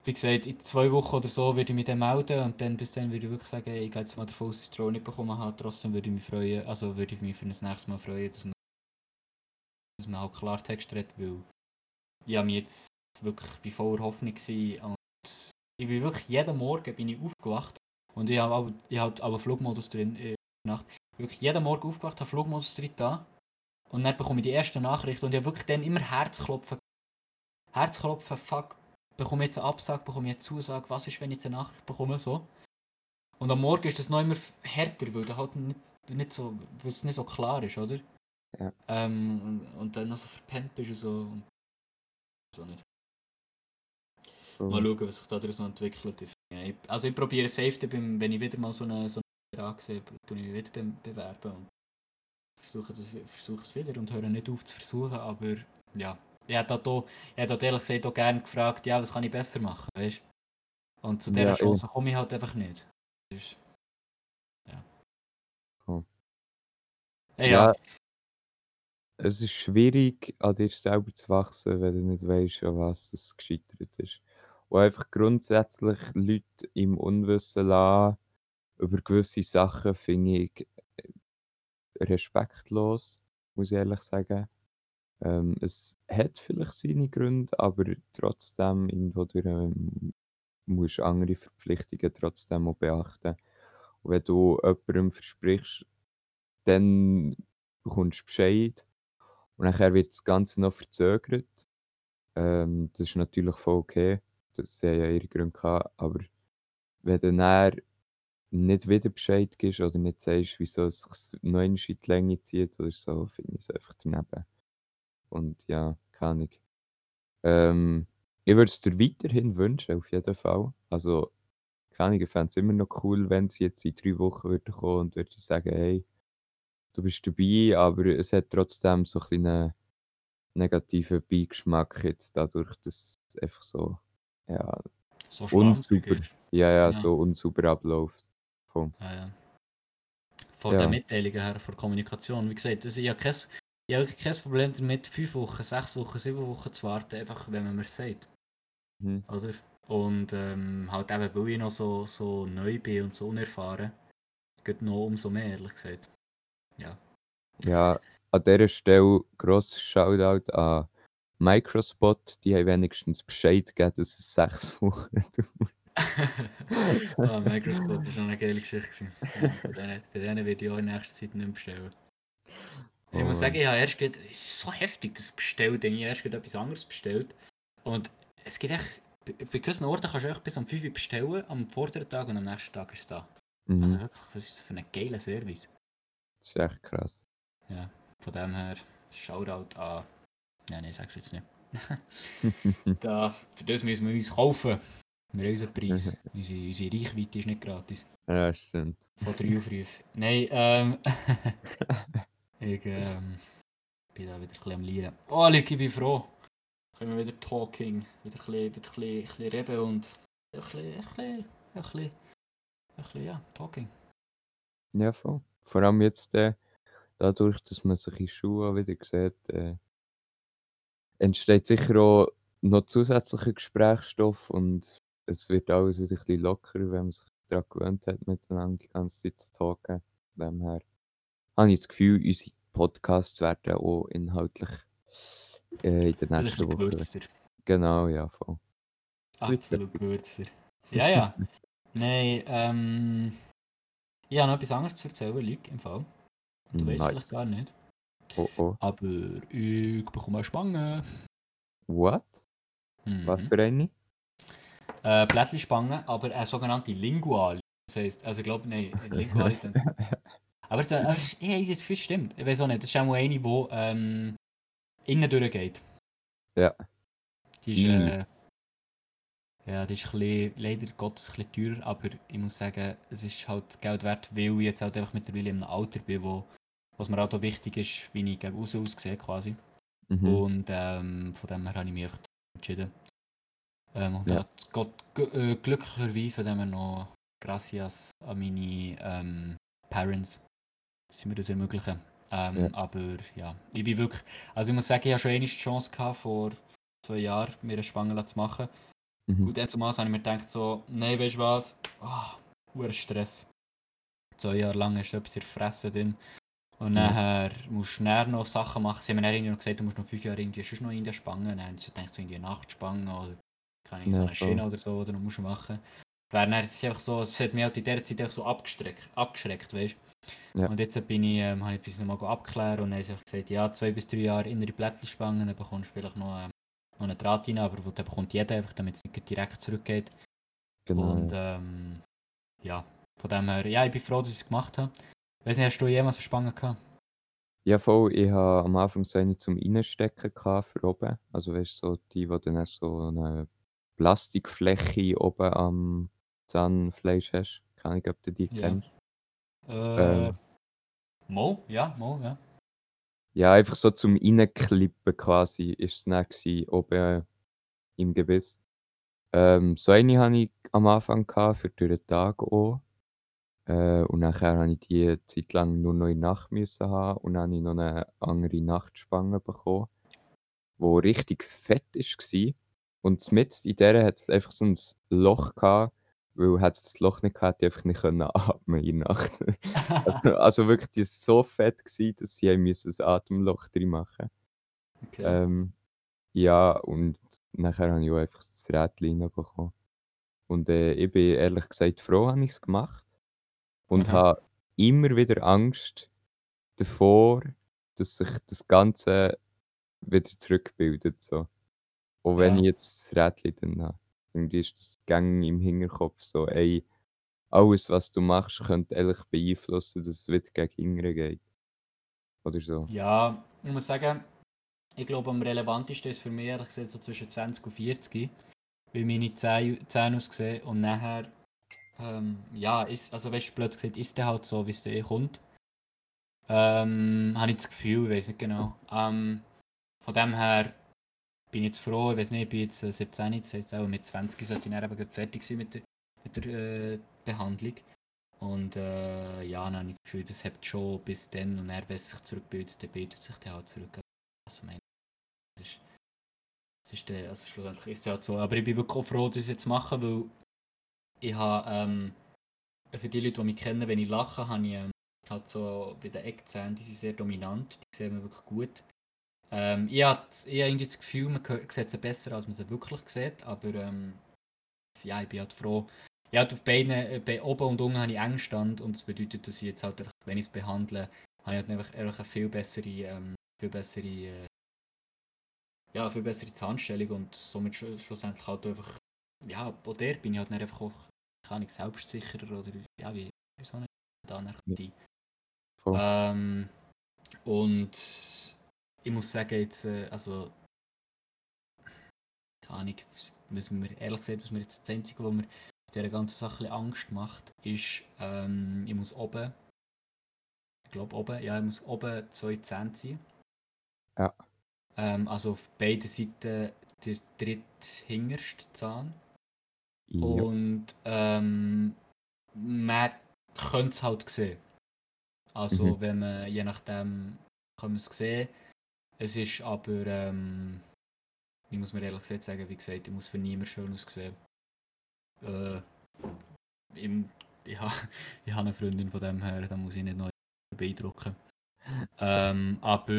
Wie gesagt, in zwei Wochen oder so würde ich mich dann melden und dann bis dann würde ich wirklich sagen, ich gehe jetzt mal davon aus, dass ich bekommen habe. Trotzdem würde ich mich freuen, also würde ich mich für das nächste Mal freuen, dass man, dass man halt Klartext redet, weil ich habe mich jetzt wirklich bei voller Hoffnung und ich bin wirklich jeden Morgen bin ich aufgewacht und ich habe ich habe aber Flugmodus drin in der Nacht. Wirklich jeden Morgen aufgewacht, habe Flugmodus drin da und dann bekomme ich die erste Nachricht und ich habe wirklich dann immer Herzklopfen. Herzklopfen, fuck, bekomme ich jetzt eine Absage, bekomme ich eine Zusage, was ist, wenn ich jetzt eine Nachricht bekomme, so. Und am Morgen ist das noch immer härter, weil, halt nicht, nicht so, weil es nicht so klar ist, oder? Ja. Ähm, und, und dann noch so verpennt bist und so. Und so nicht. Mal schauen, was sich daraus noch entwickelt. Ich, also ich probiere Safety, beim, wenn ich wieder mal so eine, so eine Frage sehe, tue ich wieder be bewerben und versuche, das, versuche es wieder und höre nicht auf zu versuchen, aber ja. Ich hätte da, hätte ehrlich gesagt auch gerne gefragt, ja, was kann ich besser machen, weißt Und zu dieser ja, Chance komme ich halt einfach nicht. Das ja. Oh. Hey, ja. ja. Es ist schwierig, an dir selber zu wachsen, wenn du nicht weißt, an was es gescheitert ist wo einfach grundsätzlich Leute im Unwissen lassen über gewisse Sachen, finde ich äh, respektlos, muss ich ehrlich sagen. Ähm, es hat vielleicht seine Gründe, aber trotzdem irgendwo durch, ähm, musst du andere Verpflichtungen trotzdem auch beachten. Und wenn du jemandem versprichst, dann bekommst du Bescheid und nachher wird das Ganze noch verzögert. Ähm, das ist natürlich voll okay das haben ja ihre Gründe aber wenn du dann nicht wieder Bescheid gibst oder nicht sagst, wieso es sich noch in die Länge zieht oder so, finde ich es einfach daneben. Und ja, keine Ahnung. Ähm, ich würde es dir weiterhin wünschen, auf jeden Fall. Also, keine Ahnung, ich fände es immer noch cool, wenn sie jetzt in drei Wochen würde kommen und würde sagen, hey, du bist dabei, aber es hat trotzdem so ein einen negativen Beigeschmack jetzt dadurch, dass es einfach so ja, So unsauber. Ja, ja, Ja. so unsauber abläuft. Voll. Ja, ja. Von Ja. den Mitteilungen her, von der Kommunikation. Wie gesagt, also ich habe kein, ich habe kein Problem damit, fünf Wochen, sechs Wochen, sieben Wochen zu warten, einfach wenn man mir sagt. Mhm. Oder? Und ähm, halt eben, weil ich noch so, so neu bin und so unerfahren, geht noch umso mehr, ehrlich gesagt. Ja. Ja, an dieser Stelle grosses Shoutout an Microspot, die haben wenigstens Bescheid gegeben, dass es sechs Wochen dauert. ah, Microspot war schon eine geile Geschichte. bei, denen, bei denen werde ich auch in nächster Zeit nicht mehr bestellen. Ich muss sagen, ich habe erst gerade, es ist so heftig, das bestellt, ich habe erst gerade etwas anderes bestellt. Und es geht echt, bei, bei gewissen Orten kannst du echt bis am 5 Uhr bestellen, am vorderen Tag und am nächsten Tag ist es da. Mhm. Also wirklich, was ist das für ein geiler Service? Das ist echt krass. Ja, von dem her, Shoutout an. Nein, nein, ich sag's jetzt nicht. da, für das müssen wir uns kaufen. Wir haben unseren Preis. unsere, unsere Reichweite ist nicht gratis. Ja, stimmt. Von 3 auf 5. Nein, ähm. ich ähm, bin da wieder ein bisschen am Liegen. Oh, Luke, ich bin froh. Können wir wieder talking, wieder ein bisschen, wieder ein bisschen, ein bisschen reden und ein bisschen, ein bisschen, ein bisschen, ein bisschen, ja, talking. Ja, voll. Vor allem jetzt äh, dadurch, dass man sich in Schuhe wieder sieht, äh, entsteht sicher auch noch zusätzlicher Gesprächsstoff und es wird alles ein bisschen lockerer, wenn man sich daran gewöhnt hat, miteinander die ganze Zeit zu talken. Von dem her habe ich das Gefühl, unsere Podcasts werden auch inhaltlich äh, in den nächsten Wochen. gewürzter. Genau, ja, voll. Absolut gewürzter. Ja, ja. Nein, ähm. Ich habe noch etwas anderes zu erzählen, Luke, im Fall. Du weißt Nice. vielleicht gar nicht. Oh oh. Aber ich bekomme eine Spange. What? Mhm. Was für eine? Äh, Plättli-Spange, aber eine sogenannte Linguali. Das heisst, also ich glaube, nein, dann- aber es, äh, ich habe das Gefühl, stimmt. Ich weiß auch nicht. Das ist auch eine, die ähm, innen durchgeht. Ja. Die ist, Mhm. äh, ja, die ist ein bisschen, leider Gottes ein bisschen teurer, aber ich muss sagen, es ist halt Geld wert, weil ich jetzt halt einfach mittlerweile in einem Alter bin, wo was mir auch wichtig ist, wie ich gegen außen aussehe quasi. Mhm. Und ähm, von dem her habe ich mich einfach entschieden. Ähm, und Ja. Gott äh, glücklicherweise von dem noch gracias an meine ähm, Parents sind mir das ermöglichen. Ähm, Ja. Aber ja, ich bin wirklich, also ich muss sagen, ich habe schon die Chance gehabt, vor zwei Jahren mir eine Spange zu machen. Mhm. Und dann zumal habe ich mir gedacht so, nein, weißt du was, ah, hoher Stress. Zwei Jahre lang du etwas in der Fresse drin. Und Ja. nachher musst du noch Sachen machen. Sie haben mir dann noch gesagt, du musst noch fünf Jahre irgendwie sonst noch in der Spange. Dann habe ich gedacht, so irgendwie eine Nachtspange oder kann ich so eine. Schiene oder so, oder noch musst du machen. Wäre dann, es ist einfach so, es hat mich halt in dieser Zeit einfach so abgeschreckt, abgeschreckt weißt Ja. Und jetzt bin ich, ähm, habe ich etwas nochmal abklären und dann einfach gesagt, ja, zwei bis drei Jahre innere Plätzchenspangen, dann bekommst du vielleicht noch, ähm, noch einen Draht rein, aber den bekommt jeder einfach, damit es nicht direkt zurückgeht. Genau. Und ja. ähm, ja, von dem her, ja, ich bin froh, dass ich es gemacht habe. Weiss nicht, hast du jemals eine Spange gehabt? Ja, voll. Ich habe am Anfang so eine zum Reinstecken gehabt für oben. Also, weißt du, so die, wo dann so eine Plastikfläche oben am Zahnfleisch hast. Keine Ahnung, ob du die Ja. kennst. Äh, Ähm. Mo, ja, Mo, ja. Ja, einfach so zum Reinklippen quasi ist es dann gewesen, oben äh, im Gebiss. Ähm, so eine hatte ich am Anfang gehabt, für den Tag auch. Äh, und nachher habe ich die eine Zeit lang nur noch in der Nacht müssen haben und dann habe ich noch eine andere Nachtspange bekommen, die richtig fett war. Und mit in der hat es einfach so ein Loch gehabt, weil hat es das Loch nicht gehabt, ich einfach nicht können atmen in der Nacht. also, also wirklich, die war so fett, gewesen, dass sie haben müssen ein Atemloch drin machen okay. ähm, Ja, und nachher habe ich auch einfach das Rädchen reinbekommen. Und äh, ich bin ehrlich gesagt froh, habe ich es gemacht. Und Aha. habe immer wieder Angst davor, dass sich das Ganze wieder zurückbildet. So. Auch wenn Ja. ich jetzt das Rädchen dann habe. Irgendwie ist das Gang im Hinterkopf so, ey, alles, was du machst, könnte ehrlich beeinflussen, dass es wieder gegen Ingrid geht. Oder so. Ja, ich muss sagen, ich glaube, am relevantesten ist für mich ehrlich gesagt so zwischen 20 und 40, wie meine Zähne, Zähne aussehen und nachher, ähm, ja, ist, also weißt du, blöd gesagt, ist der halt so, wie es dir kommt. Ähm, habe ich das Gefühl, ich weiß nicht genau. Ähm, von dem her bin ich jetzt froh, ich weiß nicht, ich bin jetzt äh, 17, das heisst auch mit 20 sollte ich dann eben fertig sein mit der, mit der äh, Behandlung. Und äh, ja, dann habe ich das Gefühl, das hat schon bis dann und er, wenn es sich zurückbildet, dann bildet sich der halt zurück. Also mein, das ist, das ist der, also schlussendlich ist es halt so. Aber ich bin wirklich auch froh, es jetzt mache, weil ich habe, ähm, für die Leute, die mich kennen, wenn ich lache, habe ich ähm, halt so bei den Eckzähnen, die sind sehr dominant, die sehen wir wirklich gut. Ähm, ich habe ich irgendwie das Gefühl, man sieht sie besser, als man sie wirklich sieht, aber ähm, ja, ich bin halt froh. Ja, auf beiden, bei oben und unten habe ich Engstand und das bedeutet, dass ich jetzt halt einfach, wenn ich es behandle, habe ich halt einfach, einfach eine viel bessere, ähm, viel bessere, äh, ja, viel bessere Zahnstellung und somit schlu- schlussendlich halt einfach, ja, auch der bin ich halt dann einfach auch, keine Ahnung, selbstsicherer oder, ja, wie, wieso nicht, da dann Ja. Ähm, und ich muss sagen, jetzt, äh, also, keine Ahnung, was mir ehrlich gesagt, was mir jetzt das Einzige, was mir dieser ganzen Sache Angst macht, ist, ähm, ich muss oben, ich glaube oben, ja, ich muss oben zwei Zähne ziehen. Ja. Ähm, also auf beiden Seiten der dritthinterste Zahn. Ja. Und ähm, man könnte es halt sehen. Also Mhm. wenn man, je nachdem, kann man es sehen. Es ist aber, ähm, ich muss mir ehrlich gesagt sagen, wie gesagt, ich muss für niemand schön aussehen. Äh, im, ich habe ich ha eine Freundin von dem her, da muss ich nicht noch beeindrucken. Ähm, aber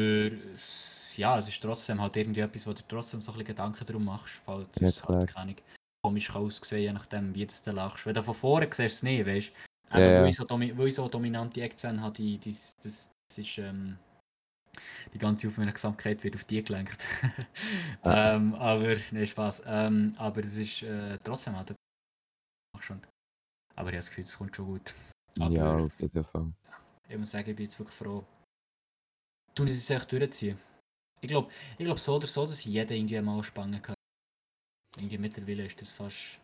es, ja, es ist trotzdem halt irgendwie etwas, wo du trotzdem so ein bisschen Gedanken darum machst, falls Ja, es halt keine komisch kann aussehen, je nachdem, wie das du lachst. Wenn du von vorne siehst, du es nicht, weißt du? Ja, ja. Weil, ich so domi so dominante Eckzähne habe, die, die, das, das ist, ähm, die ganze Aufmerksamkeit wird auf die gelenkt. Ähm, aber, ne, Spaß. Ähm, aber es ist äh, trotzdem halt, schon. Aber ich habe das Gefühl, es kommt schon gut. Aber Ja, auf jeden Fall. ich muss sagen, ich bin jetzt wirklich froh. Tun sie es echt durchziehen. Ich glaube, ich glaub so oder so, dass jeder irgendwie mal Spangen kann. Irgendwie mittlerweile ist das fast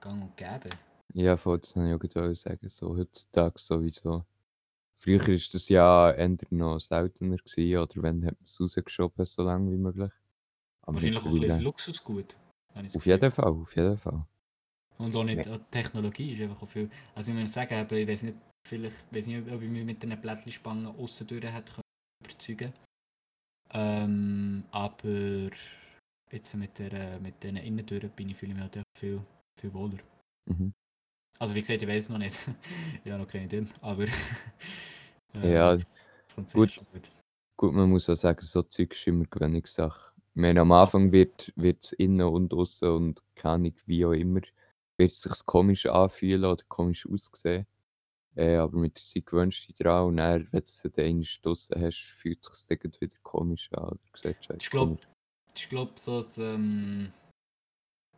gang und gäbe. Ja, das wollte ich auch gerade sagen. So heutzutage sowieso. Früher war das ja eher noch seltener gewesen, oder wenn hat man es rausgeschoben, so lange wie möglich. Aber Wahrscheinlich auch ein bisschen. Luxusgut. Auf jeden Fall, auf jeden Fall. Und auch nicht, die Technologie ist einfach auch viel. Also ich muss sagen, ich weiß nicht, vielleicht, weiß nicht, ob ich mich mit den Plättchenspangen aussen durch hätte können überzeugen ähm, aber jetzt mit der mit den Innentüren bin ich echt viel, viel wohler. Mhm. Also wie gesagt, ich weiß noch nicht. ich habe noch keine Idee, aber Ja, es kommt gut. gut. Gut, man muss auch sagen, so Zeug ist immer Gewöhnungssache. Ich meine, am Anfang wird es innen und außen und keine wie auch immer, wird es sich komisch anfühlen oder komisch aussehen. Äh, aber mit der Zeit gewöhnst du dich dran und dann, wenn du es dann draussen hast, fühlt es sich wieder komisch an oder scheiße Ich glaube, ich glaube so das, ähm,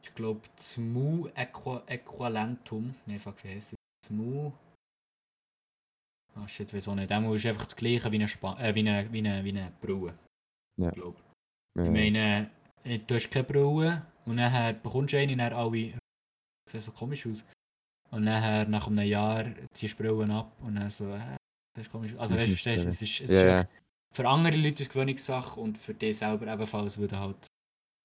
ich glaube das Mu Äqua Äquivalentum, ne fuck, wie heisst es? Das Mu Ah shit, wieso nicht? Der Mu ist einfach das gleiche wie eine, Spa äh, wie eine, wie eine, wie eine Brille. Ja. Ich glaube. Ja, Ich meine, äh, du hast keine Brille und nachher bekommst du eine und dann alle, das sieht so komisch aus. Und nachher, nach einem Jahr, ziehst du die Brillen ab und dann so, äh, das ist komisch. Also weißt du, verstehst du, es ist, es ja, ist für andere Leute eine Gewöhnungssache und für dich selber ebenfalls, weil du halt,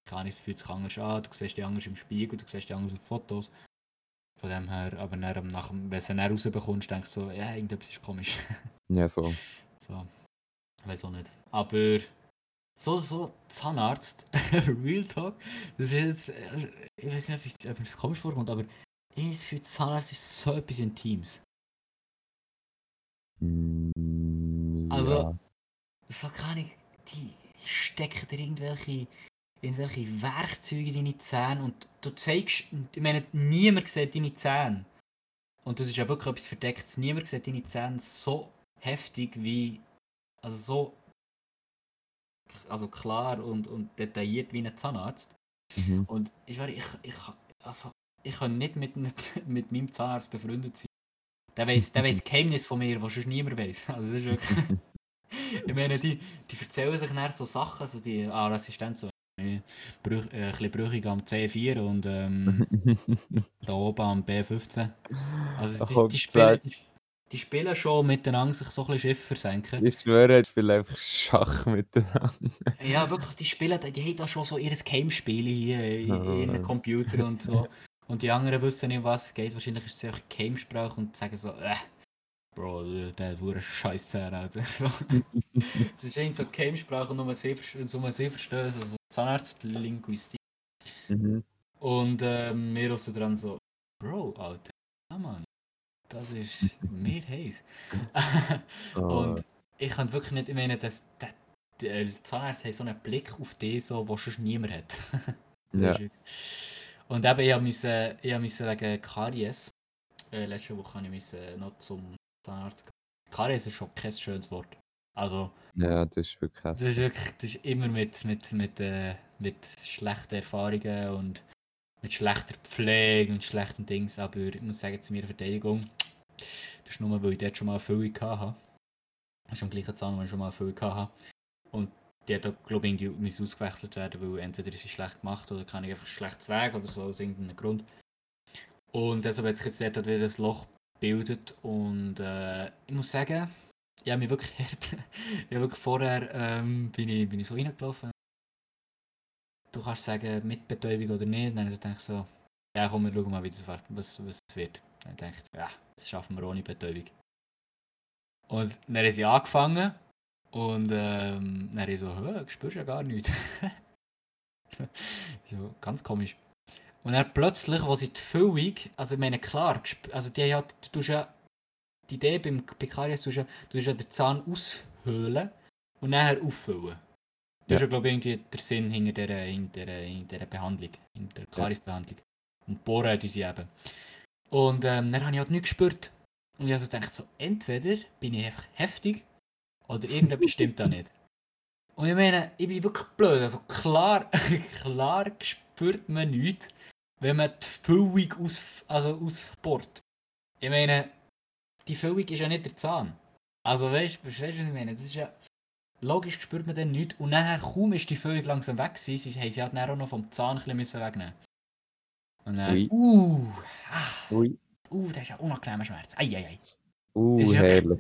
keine Ahnung, es fühlt sich anders an, du siehst die anders im Spiegel, du siehst die anders auf Fotos. Von dem her, aber dann, nach, dem- wenn du es dann rausbekommst, denkst du so, ja, irgendetwas ist komisch. ja, voll. So, weiß auch nicht. Aber so, so Zahnarzt, Real Talk, das ist jetzt, also, ich weiß nicht, ob das komisch vorkommt, aber ich für Zahnarzt ist so etwas Intimes. Mm, Also- ja. So kann ich, die stecken dir irgendwelche, irgendwelche Werkzeuge in deine Zähne und du zeigst, ich meine, niemand sieht deine Zähne. Und das ist ja wirklich etwas Verdecktes. Niemand sieht deine Zähne so heftig wie, also so, also klar und, und detailliert wie ein Zahnarzt. Mhm. Und ich war, ich, ich, also, ich kann nicht mit, mit meinem Zahnarzt befreundet sein. Der weiß, der weiß Geheimnis von mir, was sonst niemand weiß. Also das ist wirklich, ich meine, die, die erzählen sich dann so Sachen, so die ah, Assistenz so, äh, brüch, äh, ein bisschen brüchig am C4 und ähm, da oben am B15. Also die, die, spielen, die, die spielen schon miteinander sich so ein bisschen Schiff versenken. Ich schwöre, er spielt einfach Schach miteinander. Ja, wirklich, die spielen, die haben da schon so ihr Game-Spiel hier in, ihren Ah. Computer und so. Und die anderen wissen nicht, was es geht. Wahrscheinlich ist es einfach Game-Sprache und sagen so, äh, Bro, der hat eine scheiß Zähne, Alter. So. Es ist eigentlich so Game-Sprache nur sie, nur sie verstehen, so so Zahnarzt-Linguistik. Mhm. Und ähm, wir raus dran so, Bro, Alter, ja Mann, das ist mir heiß. Oh, Und ich kann wirklich nicht, ich meine, das, das, die Zahnärzte haben so einen Blick auf dich, so, den sonst niemand hat. Ja. Und eben, ich musste, ich musste wegen Karies, äh, letzte Woche habe ich musste noch zum Zahnarzt. Karies ist schon kein schönes Wort. Also, ja, das ist wirklich das ist wirklich, das ist immer mit, mit, mit, äh, mit schlechten Erfahrungen und mit schlechter Pflege und schlechten Dings, aber ich muss sagen, zu meiner Verteidigung, das ist nur, weil ich dort schon mal eine Füllung hatte. Das ist am gleichen Zahn, wo ich schon mal eine Füllung hatte. Und die hat auch, glaube ich, irgendwie müssen ausgewechselt werden, weil entweder ist sie schlecht gemacht oder kann ich einfach schlechtes Weg oder so aus irgendeinem Grund. Und deshalb hat sich jetzt dort wieder ein Loch gebildet und äh, ich muss sagen, ich habe mich wirklich hart, ich wirklich vorher ähm, bin, ich, bin ich so reingelaufen. Du kannst sagen, mit Betäubung oder nicht, dann denke ich so, ja komm, wir schauen mal, wie das, was, was es wird. Dann denke ich, ja, das schaffen wir ohne Betäubung. Und dann haben sie angefangen und ähm, dann habe ich so, spürst ja gar nichts. so, ganz komisch. Und dann plötzlich, wo sie die Füllung, also ich meine, klar, also die hat, du tust ja, die Idee beim Picarius, du tust ja, du tust ja den Zahn aushöhlen und nachher auffüllen. Das ja. ist ja, glaube ich, irgendwie der Sinn hinter dieser, hinter dieser, hinter dieser Behandlung, hinter der Karies-Behandlung. Und bohren tun sie eben. Und ähm, dann habe ich halt nichts gespürt. Und ich also gedacht, so, entweder bin ich einfach heftig oder irgendetwas stimmt da nicht. Und ich meine, ich bin wirklich blöd. Also klar, klar spürt man nichts, wenn man die Füllung aus, also ausbohrt. Ich meine, die Füllung ist ja nicht der Zahn. Also weißt du, was ich meine? Das ist ja. Logisch spürt man dann nichts. Und nachher, kaum ist die Füllung langsam weg gewesen, sie haben sie halt auch noch vom Zahn ein bisschen wegnehmen Und dann, Ui. uh, ah, Ui. uh, das ist ja unangenehmer Schmerz. Eieiei. Uh, herrlich.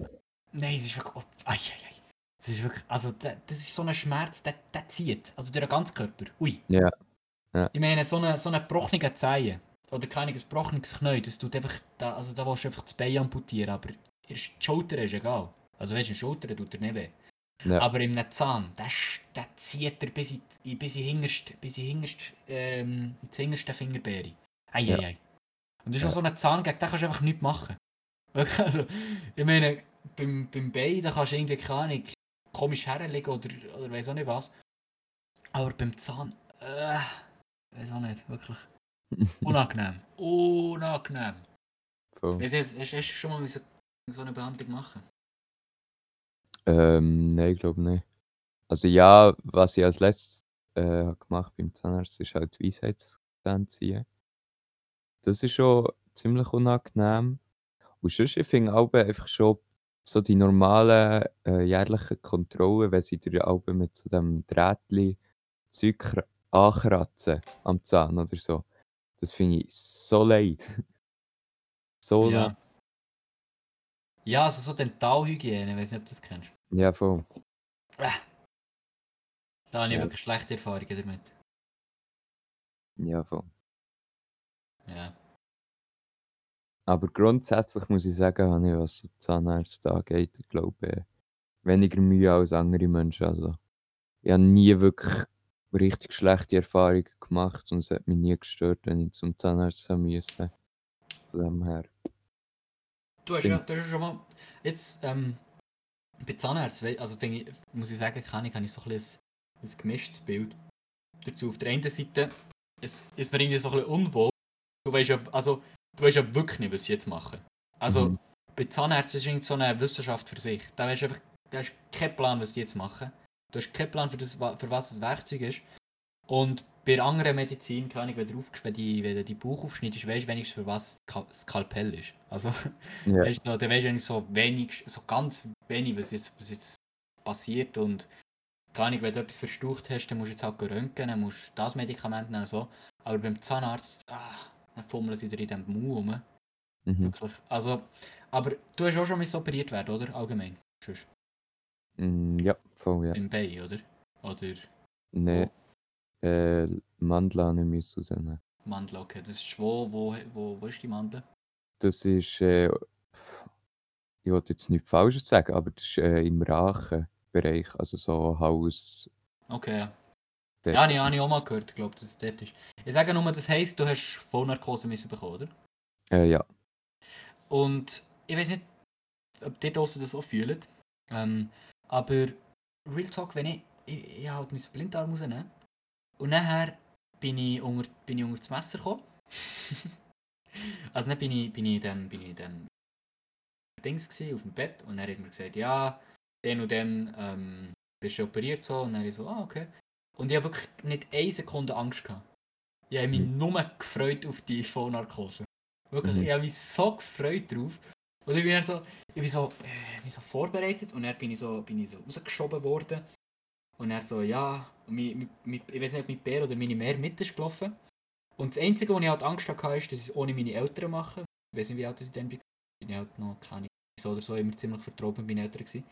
Nein, es ist wirklich. Oh, ai, ai, ai. Das ist wirklich. Also, das, das ist so ein Schmerz, der, der zieht. Also durch den ganzen Körper. Ui. Ja. Ja. Ich meine, so eine, so eine gebrochene Zehe oder kein gebrochenes Knie, das tut einfach. Da, also, da willst du einfach das Bein amputieren, aber die Schulter ist egal. Also, weißt du, die Schulter tut er nicht weh. Ja. Aber im Zahn, der, der zieht er bis in, bis in hingerst, bis in hingerst, ähm, ins hingerste Fingerbeere. Eieiei. Ja. Und das ist ja. auch so ein Zahn, gegen den kannst du einfach nichts machen. Also, ich meine, beim, beim Bein, da kannst du irgendwie, keine Ahnung, komisch herlegen oder, oder weiß auch nicht was. Aber beim Zahn, äh, weiß auch nicht, wirklich. Unangenehm. Unangenehm. Voll. Hast, hast, hast du schon mal so eine Behandlung machen? Ähm, nein, ich glaube nicht. Also ja, was ich als letztes äh, gemacht beim Zahnarzt, ist halt Weisheitszähne ziehen. Das ist schon ziemlich unangenehm. Und sonst, ich finde auch einfach schon so die normalen äh, jährlichen Kontrollen, wenn sie dir auch mit so dem Drähtchen Zeug ankratzen am Zahn oder so. Das finde ich so leid. so ja. leid. Ja, also so Dentalhygiene, weiß nicht, ob du das kennst. Ja, voll. Äh. Da habe ich ja. wirklich schlechte Erfahrungen damit. Ja, voll. Ja. Aber grundsätzlich muss ich sagen, habe ich, was Zahnärzte angeht, ich glaube, weniger Mühe als andere Menschen. Also, ich habe nie wirklich richtig schlechte Erfahrungen gemacht und es hat mich nie gestört, wenn ich zum Zahnarzt musste. Von dem her. Du hast ja, du hast schon mal. Jetzt, ähm, bei Zahnärzten, also ich, muss ich sagen, kann ich, habe ich so ein, bisschen ein, ein gemischtes Bild dazu. Auf der einen Seite ist, ist mir irgendwie so ein bisschen unwohl. Du weißt ja, also du weißt ja wirklich nicht, was sie jetzt machen. Also, mhm. bei Zahnärzten ist es so eine Wissenschaft für sich. Da weißt du einfach, du hast keinen Plan, was die jetzt machen. Du hast keinen Plan, für, das, für was das Werkzeug ist. Und bei anderen Medizin, keine Ahnung, wenn du, wenn die, wenn du die Bauch aufschneidest, weißt du wenigstens, für was Skalpell ist. Also, ja. weißt du, dann weißt du so wenig, so ganz wenig, was jetzt, was jetzt passiert. Und keine Ahnung, wenn du etwas verstaucht hast, dann musst du jetzt halt röntgen, dann musst du das Medikament nehmen. So. Aber beim Zahnarzt, ah, dann fummeln sie in diesem Mu rum. Mhm. Also, aber du hast auch schon mal operiert werden, oder? Allgemein. Mm, ja, voll, ja. Im Bein, oder? Oder? Nein. Äh, Mandel habe ich müssen rausnehmen. Mandel, okay. Das ist wo, wo, wo, wo ist die Mandel? Das ist, äh, ich wollte jetzt nichts Falsches sagen, aber das ist äh, im Rachenbereich, also so Haus. Okay, Dort. Ja, habe ich auch mal gehört, ich glaube, dass es dort ist. Ich sage nur, das heisst, du hast Vollnarkose müssen bekommen, oder? Äh, ja. Und ich weiß nicht, ob draußen das auch fühlen. Ähm, aber Real Talk, wenn ich, ich, ich halt meinen Blindarm rausnehmen und nachher bin ich unter, bin ich unter das Messer gekommen. also dann bin ich, bin ich dann, bin ich dann Dings gewesen, auf dem Bett und dann hat mir gesagt, ja, den und den ähm, bist du operiert so und dann ich so, ah okay. Und ich habe wirklich nicht eine Sekunde Angst gehabt. Ich habe mich mhm. nur gefreut auf die Vollnarkose. Wirklich, mhm. ich habe mich so gefreut drauf. Und ich bin so, ich bin so, äh, bin so vorbereitet und dann bin ich so, bin ich so rausgeschoben worden. Und er so, ja, mein, mein, ich weiß nicht, ob mein Bär oder meine Mehr mit ist gelaufen. Und das Einzige, wo ich halt Angst hatte, ist, dass ich es ohne meine Eltern mache. Ich weiß nicht, wie alt ich dann war. Bin ich halt noch keine so oder so immer ziemlich vertraut mit meinen Eltern gewesen.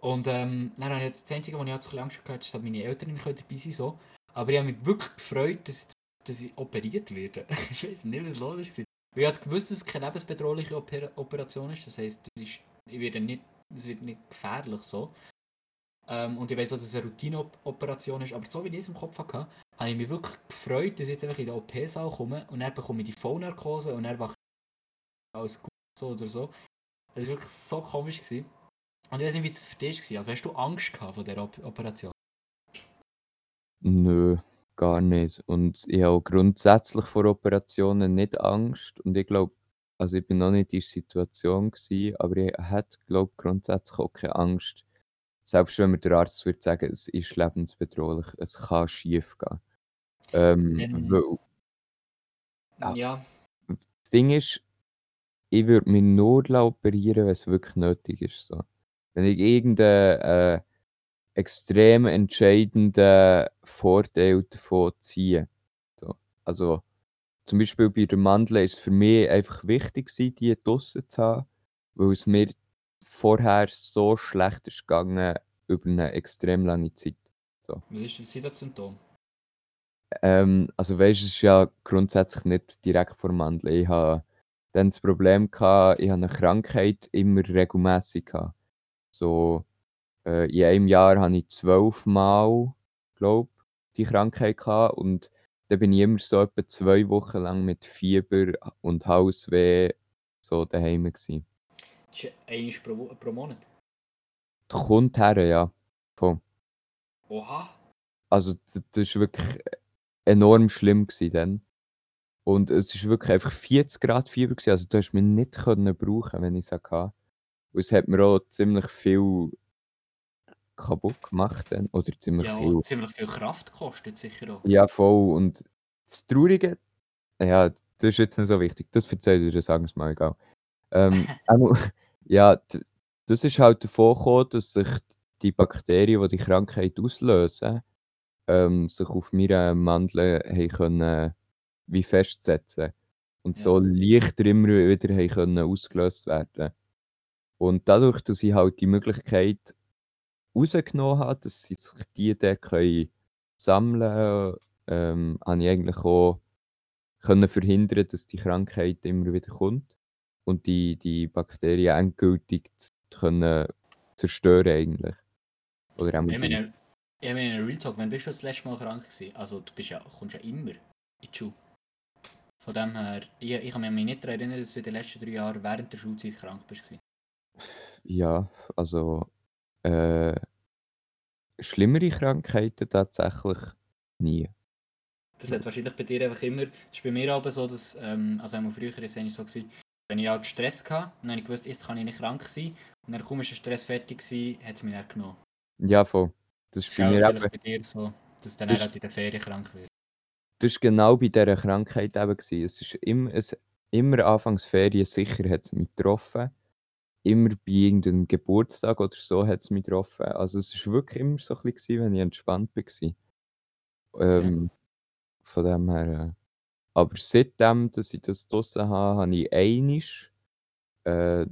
Und ähm, dann habe ich das Einzige, wo ich halt so Angst hatte, ist, dass meine Eltern nicht dabei sein so. Aber ich habe mich wirklich gefreut, dass, dass ich operiert werde. ich weiß nicht, was los ist. Weil ich hatte gewusst, dass es keine lebensbedrohliche Oper Operation ist. Das heisst, das ist, wird nicht gefährlich so. Ähm, und ich weiß auch, dass es eine Routineoperation ist. Aber so wie ich es im Kopf hatte, habe ich mich wirklich gefreut, dass ich jetzt einfach in den OP-Saal komme und dann bekomme ich die Vollnarkose und dann wache alles gut so oder so. Das war wirklich so komisch. Gewesen. Und ich weiß nicht, wie das für dich war. Also hast du Angst gehabt vor dieser Operation? Nö, gar nicht. Und ich habe grundsätzlich vor Operationen nicht Angst. Und ich glaube, also ich bin noch nicht in der Situation gewesen, aber ich hätte, glaube grundsätzlich auch keine Angst. Selbst wenn mir der Arzt würde sagen, es ist lebensbedrohlich, es kann schief gehen. Ähm, Ähm. weil Ja. Ja. das Ding ist, ich würde mich nur operieren, wenn es wirklich nötig ist. So. Wenn ich irgendeinen äh, extrem entscheidenden Vorteil davon ziehe. So. Also zum Beispiel bei der Mandel ist es für mich einfach wichtig, die draussen zu haben, weil es mir vorher so schlecht ist gegangen über eine extrem lange Zeit. So. Was ist, sind das Symptome? Ähm, also weißt, es ist ja grundsätzlich nicht direkt vor dem Mandeln. Ich hatte dann das Problem, gehabt, ich hatte eine Krankheit immer regelmässig. Gehabt. So, äh, in einem Jahr hatte ich zwölfmal, glaube die Krankheit gehabt und dann bin ich immer so etwa zwei Wochen lang mit Fieber und Halsweh so daheim gewesen. Das ist einmal pro, pro Monat. Das kommt her, ja. Voll. Oha! Also d das war wirklich enorm schlimm gewesen dann. Und es war wirklich einfach 40 Grad Fieber gewesen, also du hast mich nicht können brauchen, wenn ich es hatte. Und es hat mir auch ziemlich viel kaputt gemacht dann, oder ziemlich Ja, viel. ziemlich viel Kraft kostet sicher auch. Ja, voll. Und das Traurige, ja, das ist jetzt nicht so wichtig. Das erzähle ich dir, sagen wir mal, egal. Ähm, ja, das ist halt davon gekommen, dass sich die Bakterien, die die Krankheit auslösen, ähm, sich auf meiner Mandel haben können, wie festsetzen. Und Ja. so leichter immer wieder haben können ausgelöst werden. Und dadurch, dass ich halt die Möglichkeit rausgenommen habe, dass sie sich die dort können sammeln ähm, habe ich eigentlich auch können verhindern, dass die Krankheit immer wieder kommt und die, die Bakterien endgültig können zerstören eigentlich. Oder auch Ich meine, ich meine, Real Talk, wann bist du das letzte Mal krank gewesen? Also du bist ja, kommst ja immer in die Schule. Von dem her, ich, ich kann mich nicht daran erinnern, dass du in den letzten drei Jahren während der Schulzeit krank bist. ja, also äh, schlimmere Krankheiten tatsächlich nie. Das hat wahrscheinlich bei dir einfach immer, das ist bei mir aber so, dass, ähm, also einmal früher ist es so gewesen, wenn ich halt Stress hatte und dann habe ich gewusst, jetzt kann ich nicht krank sein und dann der Stress fertig gewesen, hat es mich dann genommen. Ja, voll. Das ist bei mir eben, bei dir so, dass dann Das- halt in der Ferien krank wird. das ist genau bei dieser Krankheit eben gewesen. Es ist immer, es, immer anfangs Ferien sicher hat es mich getroffen. Immer bei irgendeinem Geburtstag oder so hat es mich getroffen. Also es ist wirklich immer so ein bisschen, wenn ich entspannt war. Ähm, Von dem her. Äh, aber seitdem, dass ich das draussen habe, habe ich einisch äh,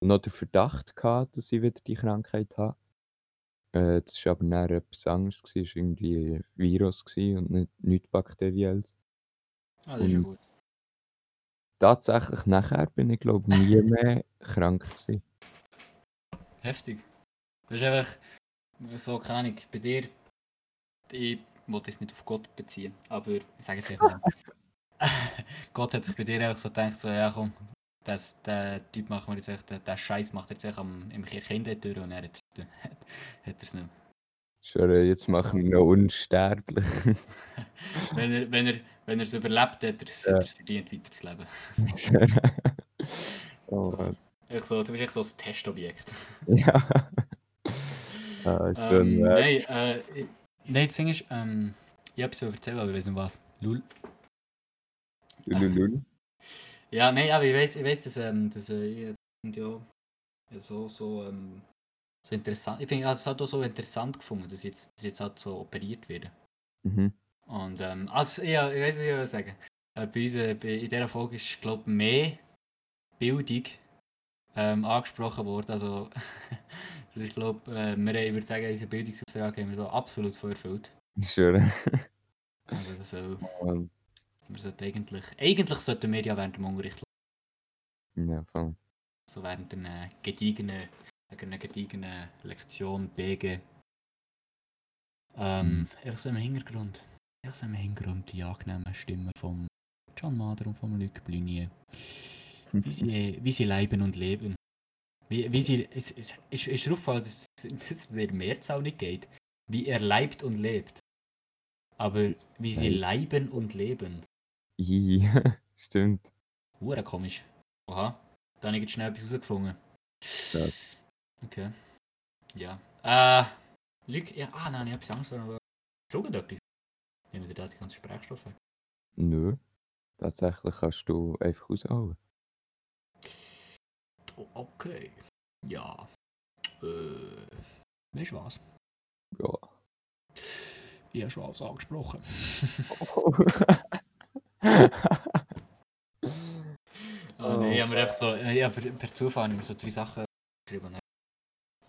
noch den Verdacht gehabt, dass ich wieder die Krankheit habe. Äh, das war aber dann etwas anderes. Es war irgendwie ein Virus und nicht, nichts Bakterielles. Ah, das ist ja Und- gut. Tatsächlich nachher bin ich glaube nie mehr krank gewesen. Heftig. Das ist einfach so, keine Ahnung, bei dir, ich wollte es nicht auf Gott beziehen, aber ich sage jetzt einfach. Gott hat sich bei dir einfach so gedacht, so, ja komm, das, der Typ machen wir jetzt echt, der, der Scheiß macht jetzt echt am, im Kirchkind durch und er hat hat er es nicht mehr. Äh, jetzt machen wir noch unsterblich. Wenn er, wenn er, wenn er es überlebt, hat er es Ja. er es verdient, weiterzuleben. oh, Mann. Echt so, du bist echt so ein Testobjekt. ja. ah, schön, Ähm, nein, äh, ich- nein, das Ding ist, ähm, ich habe etwas erzählen, aber ich weiß nicht was. Lul. Lululul. Ja, nein, aber ich weiß, ich weiß, dass, ähm, dass äh, ja so, so, ähm, so interessant. Ich finde es halt auch so interessant gefunden, dass jetzt, dass jetzt halt so operiert wird. Mhm. Und ähm, also, ja, ich weiß nicht, was ich sagen. Äh, bei uns äh, in dieser Folge ist, glaube ich, mehr Bildung ähm, angesprochen worden. Also, das ist, glaube äh, wir, ich würde sagen, unseren Bildungsauftrag haben wir so absolut voll erfüllt. Schön. Also, das soll, Und, wir sollten eigentlich, eigentlich sollten wir ja während dem Unterricht ja, voll. so während einer gediegenen, einer gediegenen Lektion BG. Ähm, einfach so im Hintergrund, einfach so im Hintergrund die angenehmen Stimmen von John Mader und von Luc Blunier. Wie sie, wie sie leben und leben. Wie, wie sie, es, es, es ist dir aufgefallen, dass dass der Mehrzahl nicht geht. Wie er leibt und lebt. Aber wie sie Leib. leiben und leben. I, stimmt. Hure komisch. Oha, da habe ich jetzt schnell etwas herausgefunden. Krass. Okay. Ja. Äh, Luc, ja, ah nein, ich etwas Angst vor. Schon etwas. Nehmen wir da die ganze Sprechstoff weg. Nö. Tatsächlich kannst du einfach rausholen. Oh, okay. Ja. Äh, weißt du was? Ja. Ich habe schon alles angesprochen. Oh, nein, ich habe mir einfach so, ich habe per- per Zufall so drei Sachen geschrieben.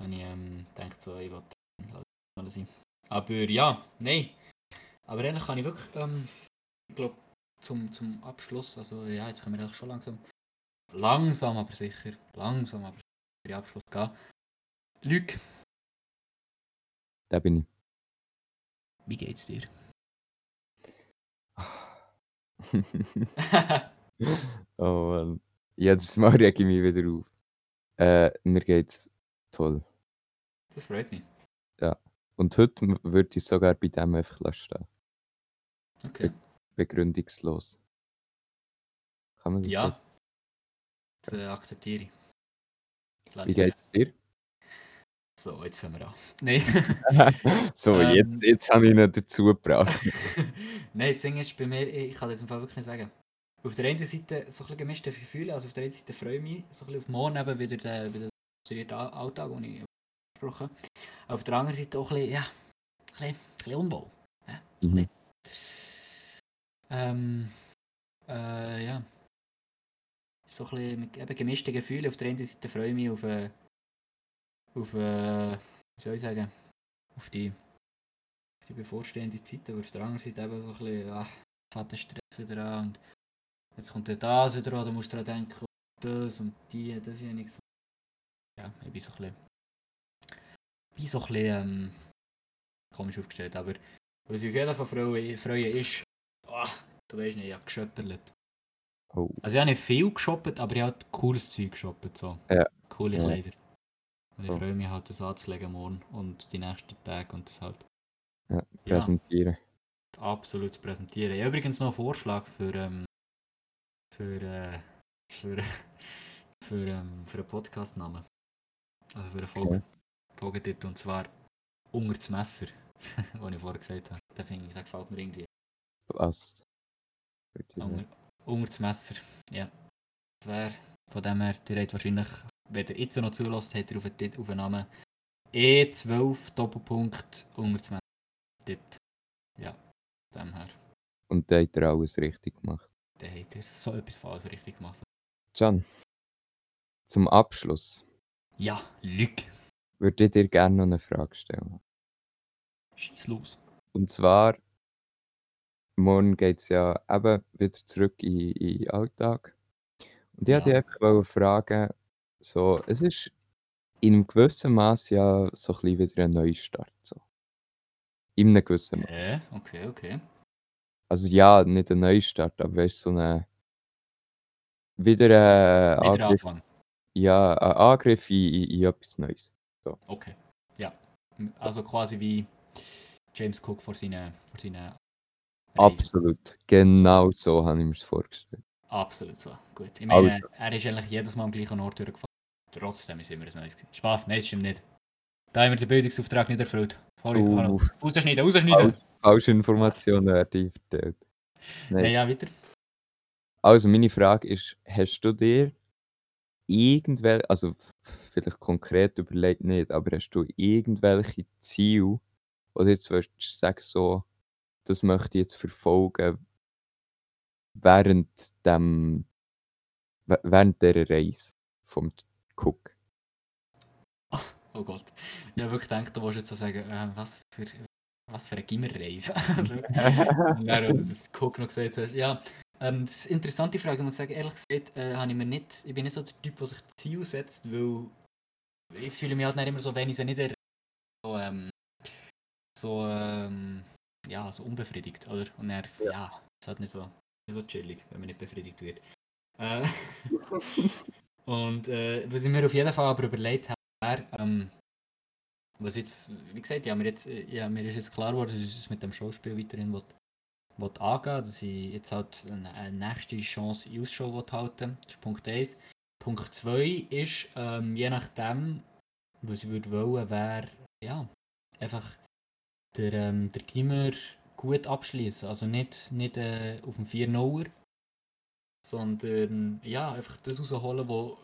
Habe ich ähm, gedacht, so, ich wollte halt mal sein. Aber ja, nein. Aber ehrlich kann ich wirklich, ähm, ich glaube, zum, zum Abschluss, also ja, jetzt können wir eigentlich schon langsam, langsam aber sicher, langsam aber sicher den Abschluss gehen. Luc, da bin ich. wie geht's dir? oh Mann. Mal rege ich mich wieder auf. Äh, mir geht's toll. Das freut mich. Und heute würde ich sogar bei dem einfach lassen. Okay. Begründungslos. Kann man das Ja, das äh, akzeptiere ich. Das Wie geht's dir? So, jetzt fangen wir an. Nein. so, Ähm. jetzt, jetzt habe ich ihn dazu gebracht. Nein, das Ding ist bei mir, ich kann das im Fall wirklich nicht sagen. Auf der einen Seite so ein bisschen gemischte Gefühle, also auf der einen Seite freue ich mich so ein bisschen auf morgen eben wieder den, wieder den Alltag, den ich gesprochen habe. Auf der anderen Seite auch ein bisschen, ja, ein bisschen, ein bisschen unwohl. Ja, Mhm. Ähm, äh, ja. So ein bisschen mit eben gemischte Gefühle. Auf der einen Seite freue ich mich auf, äh, auf äh, wie soll ich sagen, auf die, auf die bevorstehende Zeit, aber auf der anderen Seite eben so ein bisschen, ja, fährt der Stress wieder an und jetzt kommt ja das wieder an, da musst du dran denken, das und die, das ist ja nichts. Ja, ich bin so ein bisschen, bin so ein bisschen ähm, komisch aufgestellt, aber was ich auf jeden Fall freue, freue ist, ah, du weißt nicht, ich habe geschöpperlet. Oh, Also ich habe nicht viel geshoppt, aber ich habe cooles Zeug geshoppt, so. Ja. Coole Ja. Kleider. Und ich Oh. freue mich halt, das anzulegen morgen und die nächsten Tage und das halt ja, Ja. präsentieren. absolut zu präsentieren. Ich habe übrigens noch einen Vorschlag für, ähm, für, äh, für, für, ähm, für einen Podcast-Namen. Also für eine Folge. Folgetitel und zwar Unter das Messer, was ich vorher gesagt habe. Den finde ich, der gefällt mir irgendwie. Was? Unter, unter das Messer, ja. Das wäre von dem her, ihr habt wahrscheinlich, wenn ihr jetzt noch zulässt, habt ihr auf den, auf den Namen E12 Doppelpunkt unter das Messer getippt. Ja, von dem her. Und da hat er alles richtig gemacht. Dann habt ihr so etwas falsch richtig gemacht. Can, zum Abschluss Ja, Lüg. Würde ich dir gerne noch eine Frage stellen. Schieß los. Und zwar, morgen geht es ja eben wieder zurück in, in den Alltag. Und ich wollte Ja. dich einfach wollte fragen, so, es ist in einem gewissen Maß ja so ein bisschen wieder ein Neustart. So. In einem gewissen Maß. Okay, okay, okay. Also ja, nicht ein Neustart, aber weißt du, so eine wieder ein Wieder Angriff, ja, ein Angriff in, in, in etwas Neues. Okay, ja. Also quasi wie James Cook vor seinen, vor Reisen. Absolut. Genau so habe ich mir das vorgestellt. Absolut so. Gut. Ich meine, Also. er ist eigentlich jedes Mal am gleichen Ort durchgefahren. Trotzdem ist immer ein neues gewesen. Spaß, nein, das stimmt nicht. Da haben wir den Bildungsauftrag nicht erfüllt. Uh. Rausschneiden, rausschneiden! falsche Informationen werden verteilt. Nein. Nein, ja, weiter. Also meine Frage ist, hast du dir irgendwelche, also vielleicht konkret überlegt nicht, aber hast du irgendwelche Ziele, du jetzt würdest sagen, so, das möchte ich jetzt verfolgen während dem wä- während dieser Reise vom Cook? Oh Gott. Ich habe wirklich gedacht, du wolltest jetzt so sagen, äh, was für, was für eine Gimmerreise. also, du das Cook noch gesagt hast. Ja, ähm, das ist eine interessante Frage. Ich muss sagen, ehrlich gesagt, äh, habe ich mir nicht, ich bin nicht so der Typ, der sich Ziel setzt, weil ich fühle mich halt nicht immer so, wenn ich sie nicht erreiche, so, ähm, so, ähm, ja, so unbefriedigt, oder? Und er, ja, ja ist halt nicht so, nicht so chillig, wenn man nicht befriedigt wird. Äh, und äh, was ich mir auf jeden Fall aber überlegt habe, wäre, ähm, was jetzt, wie gesagt, ja, mir, jetzt, ja, mir ist jetzt klar geworden, dass ich es mit dem Schauspiel weiterhin will, will angehen dass ich jetzt halt eine, nächste Chance in Ausschau will halten Das ist Punkt 1. Punkt 2 ist, ähm, je nachdem, was ich würde wollen, wäre, ja, einfach der, ähm, der Gimmer gut abschließen. Also nicht, nicht äh, auf dem 4-0er, sondern ja, einfach das rausholen, wo,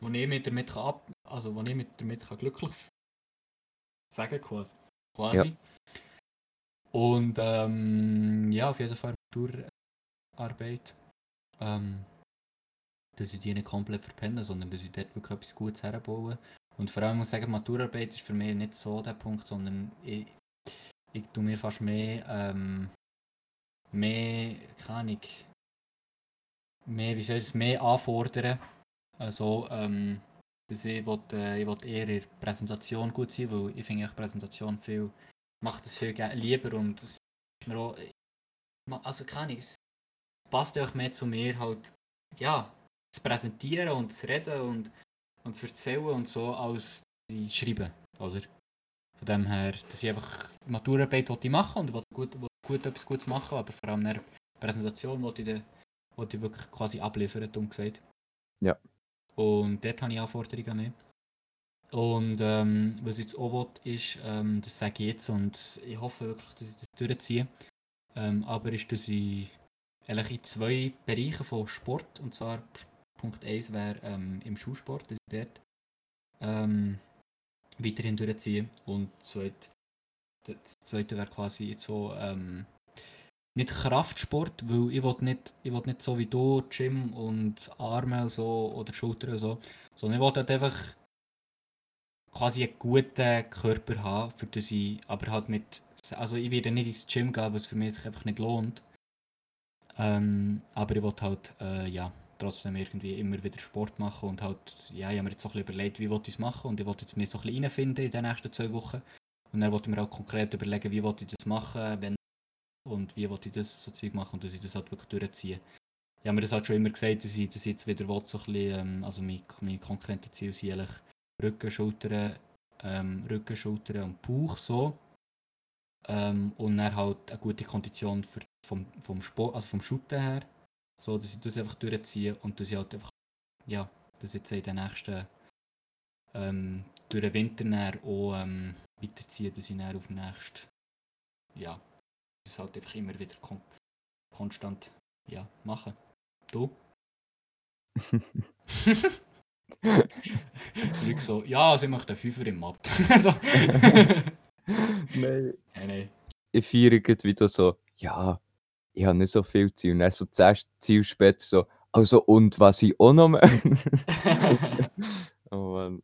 wo ich mit damit kann ab, also wo ich mit damit kann glücklich sagen quasi. quasi. Und ähm, ja, auf jeden Fall Tourarbeit. Ähm, dass ich die nicht komplett verpenne, sondern dass ich dort wirklich etwas Gutes herbaue. Und vor allem muss ich sagen, Maturarbeit ist für mich nicht so der Punkt, sondern ich, ich tue mir fast mehr, ähm, mehr, keine Ahnung, mehr, wie soll ich es, mehr anfordern. Also, ähm, dass ich, will, äh, ich will eher in der Präsentation gut sein, weil ich finde Präsentation viel, macht es viel lieber und es ist mir auch, also keine Ahnung, es passt auch mehr zu mir halt, ja, zu präsentieren und zu reden und, und zu erzählen und so, als zu schreiben, oder? Von dem her, dass ich einfach Maturarbeit machen machen und ich gut, gut etwas Gutes machen, aber vor allem eine Präsentation wollte ich, dann, wollte ich wirklich quasi abliefern, dumm gesagt. Ja. Und dort habe ich Anforderungen mehr. Und ähm, was ich jetzt auch will, ist, ähm, das sage ich jetzt und ich hoffe wirklich, dass ich das durchziehe, ähm, aber ist, dass ich eigentlich in zwei Bereichen von Sport, und zwar Punkt 1 wäre ähm, im Schulsport, ich dort ähm, weiterhin durchziehe und zweit, das zweite wäre quasi so ähm, nicht Kraftsport, weil ich will nicht, nicht so wie du Gym und Arme und so oder Schultern und so, sondern ich will halt einfach quasi einen guten Körper haben, für das ich aber halt mit, also ich werde nicht ins Gym gehen, was für mich sich einfach nicht lohnt. Ähm, aber ich will halt, äh, ja, trotzdem irgendwie immer wieder Sport machen und halt, ja, ich habe mir jetzt so ein bisschen überlegt, wie ich es machen und ich wollte jetzt mir so ein bisschen reinfinden in den nächsten zwei Wochen. Und dann wollte ich mir auch konkret überlegen, wie ich das machen, wenn und wie ich das so Zeug machen und dass ich das halt wirklich durchziehe. Ich habe mir das halt schon immer gesagt, dass ich das jetzt wieder will, so ein bisschen, ähm, also meine, meine konkreten Ziele sind eigentlich Rücken, Schultern, ähm, Rücken, Schultern und Bauch so. Ähm, und dann halt eine gute Kondition für, vom, vom Sport, also vom Shooten her. So, dass ich das einfach durchziehe und dass ich halt einfach, ja, dass ich jetzt in den nächsten, ähm, durch den Winter dann auch ähm, weiterziehe, dass ich dann auf den nächsten, ja, das halt einfach immer wieder kon konstant, ja, machen. Du? Leute so, ja, sie möchten Fünfer im Mathe. so. Nein. Nein, nein. Ich feiere wieder so, ja, ich habe nicht so viel Ziel. Und dann so zehn Ziel später so, also und was ich auch noch möchte. oh Mann.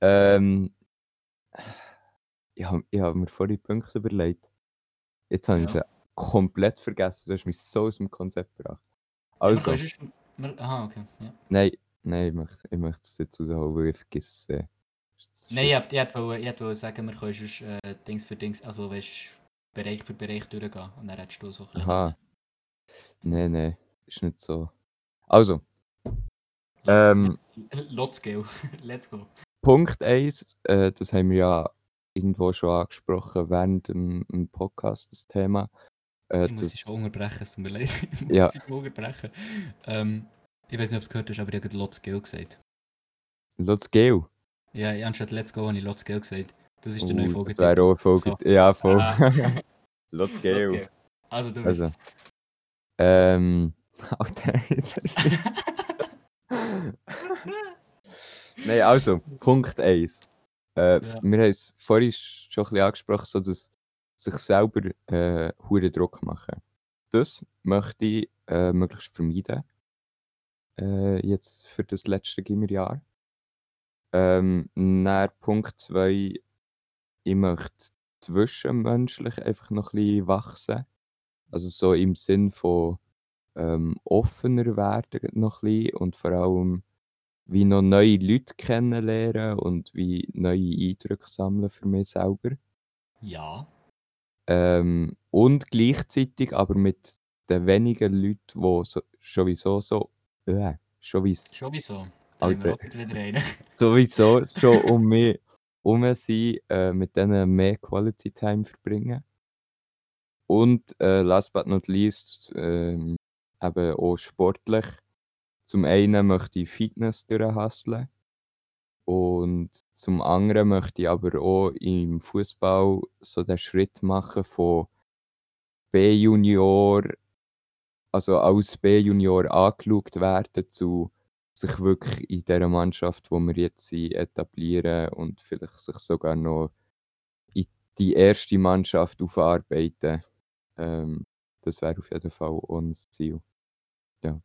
Ähm, ich habe ich hab mir vorhin Punkte überlegt. Jetzt habe ich Ja. sie komplett vergessen. Du hast mich so aus dem Konzept gebracht. Also. Ja, man kann aha, okay. Ja. nein, nein, ich möchte, ich möchte es jetzt rausholen, weil ich vergesse es. Nein, ich ich ich wollen sagen, wir können sonst äh, Dings für Dings, also weißt Bereich für Bereich durchgehen. Und dann hättest du so ein bisschen. Aha. Nein, nein, ist nicht so. Also, ähm, let's go. Let's go. Punkt 1, äh, das haben wir ja irgendwo schon angesprochen während dem, dem Podcast, das Thema. Äh, Ich muss das, dich schon unterbrechen, es tut mir leid. Ich muss Ja. dich unterbrechen. Ähm, ich weiß nicht, ob du es gehört hast, aber ich habe Let's go gesagt. Let's go. Ja, ja, anstatt Let's go habe ich Let's go gesagt. Das ist Uh, neue Folge. das wäre auch Folge. So. Ja, voll. Ah. Let's Let's go. go. Also du. Also. Ähm. Alter, jetzt. Nein, also, Punkt 1. Äh, Ja. Wir haben es vorhin schon ein bisschen angesprochen, so dass sich selber äh, hohen Druck machen. Das möchte ich äh, möglichst vermeiden. Äh, jetzt für das letzte Gimmerjahr. Ähm, Punkt 2, ich möchte zwischenmenschlich einfach noch ein bisschen wachsen. Also so im Sinn von ähm, offener werden noch ein bisschen und vor allem wie noch neue Leute kennenlernen und wie neue Eindrücke sammeln für mich selber. Ja. Ähm, und gleichzeitig aber mit den wenigen Leuten, die so, sowieso so, äh, sowieso, Schon wieso? Da haben wir Alter. sowieso schon um mich herum sind, äh, mit denen mehr Quality Time verbringen. Und äh, last but not least, ähm, eben auch sportlich. Zum einen möchte ich Fitness durchhustlen. Und zum anderen möchte ich aber auch im Fußball so den Schritt machen von B-Junior, also als B-Junior angeschaut werden, zu sich wirklich in dieser Mannschaft, wo wir jetzt sind, etablieren und vielleicht sich sogar noch in die erste Mannschaft aufarbeiten. Ähm, das wäre auf jeden Fall ein Ziel. Ja.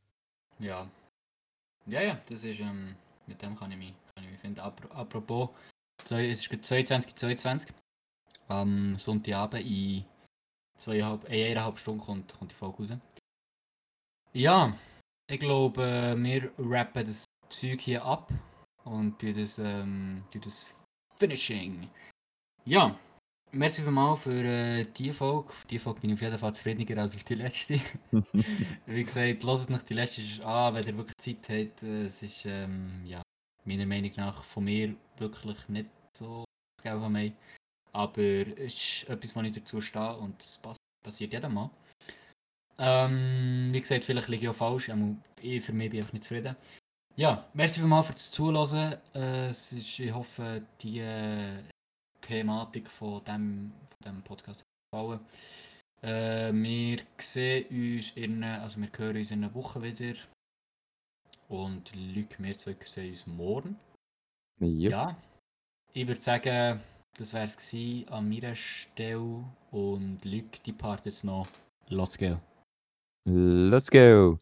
Ja, ja, das ist, ähm, mit dem kann ich mich, kann ich mich finden. Apro- Apropos, es ist gerade 22, 22. Am Sonntagabend in zweieinhalb, eineinhalb Stunden kommt, kommt die Folge raus. Ja, ich glaube, wir rappen das Zeug hier ab und tun das, ähm, tun das Finishing. Ja, merci vielmals für äh, die Folge. Auf die Folge bin ich auf jeden Fall zufriedeniger als auf die letzte. Wie gesagt, lasst noch die letzte an, wenn ihr wirklich Zeit habt. Äh, Es ist, ähm, ja, meiner Meinung nach von mir wirklich nicht so Geld von mir. Aber es ist etwas, wo ich dazu stehe und das pass passiert jedem Mal. Ähm, wie gesagt, vielleicht liege ich auch falsch, ich für mich bin ich einfach nicht zufrieden. Ja, merci vielmals fürs Zuhören. Äh, ist, ich hoffe, die äh, Thematik von dem, von dem Podcast hat gefallen. Äh, wir sehen uns in, also wir hören uns in einer Woche wieder. Und Luc, wir zwei sehen uns morgen. Yep. Ja, ich würde sagen, das wäre es an meiner Stelle. Und Luc, die Part jetzt noch. Let's go. Let's go!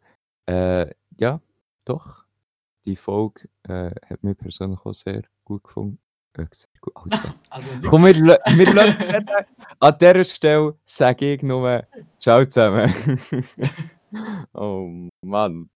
Äh, ja, doch. Die Folge äh, hat mir persönlich auch sehr gut gefunden. Äh, sehr gut. Alter. Also, Komm, wir, wir lassen An dieser Stelle sage ich nur Ciao zusammen. oh Mann.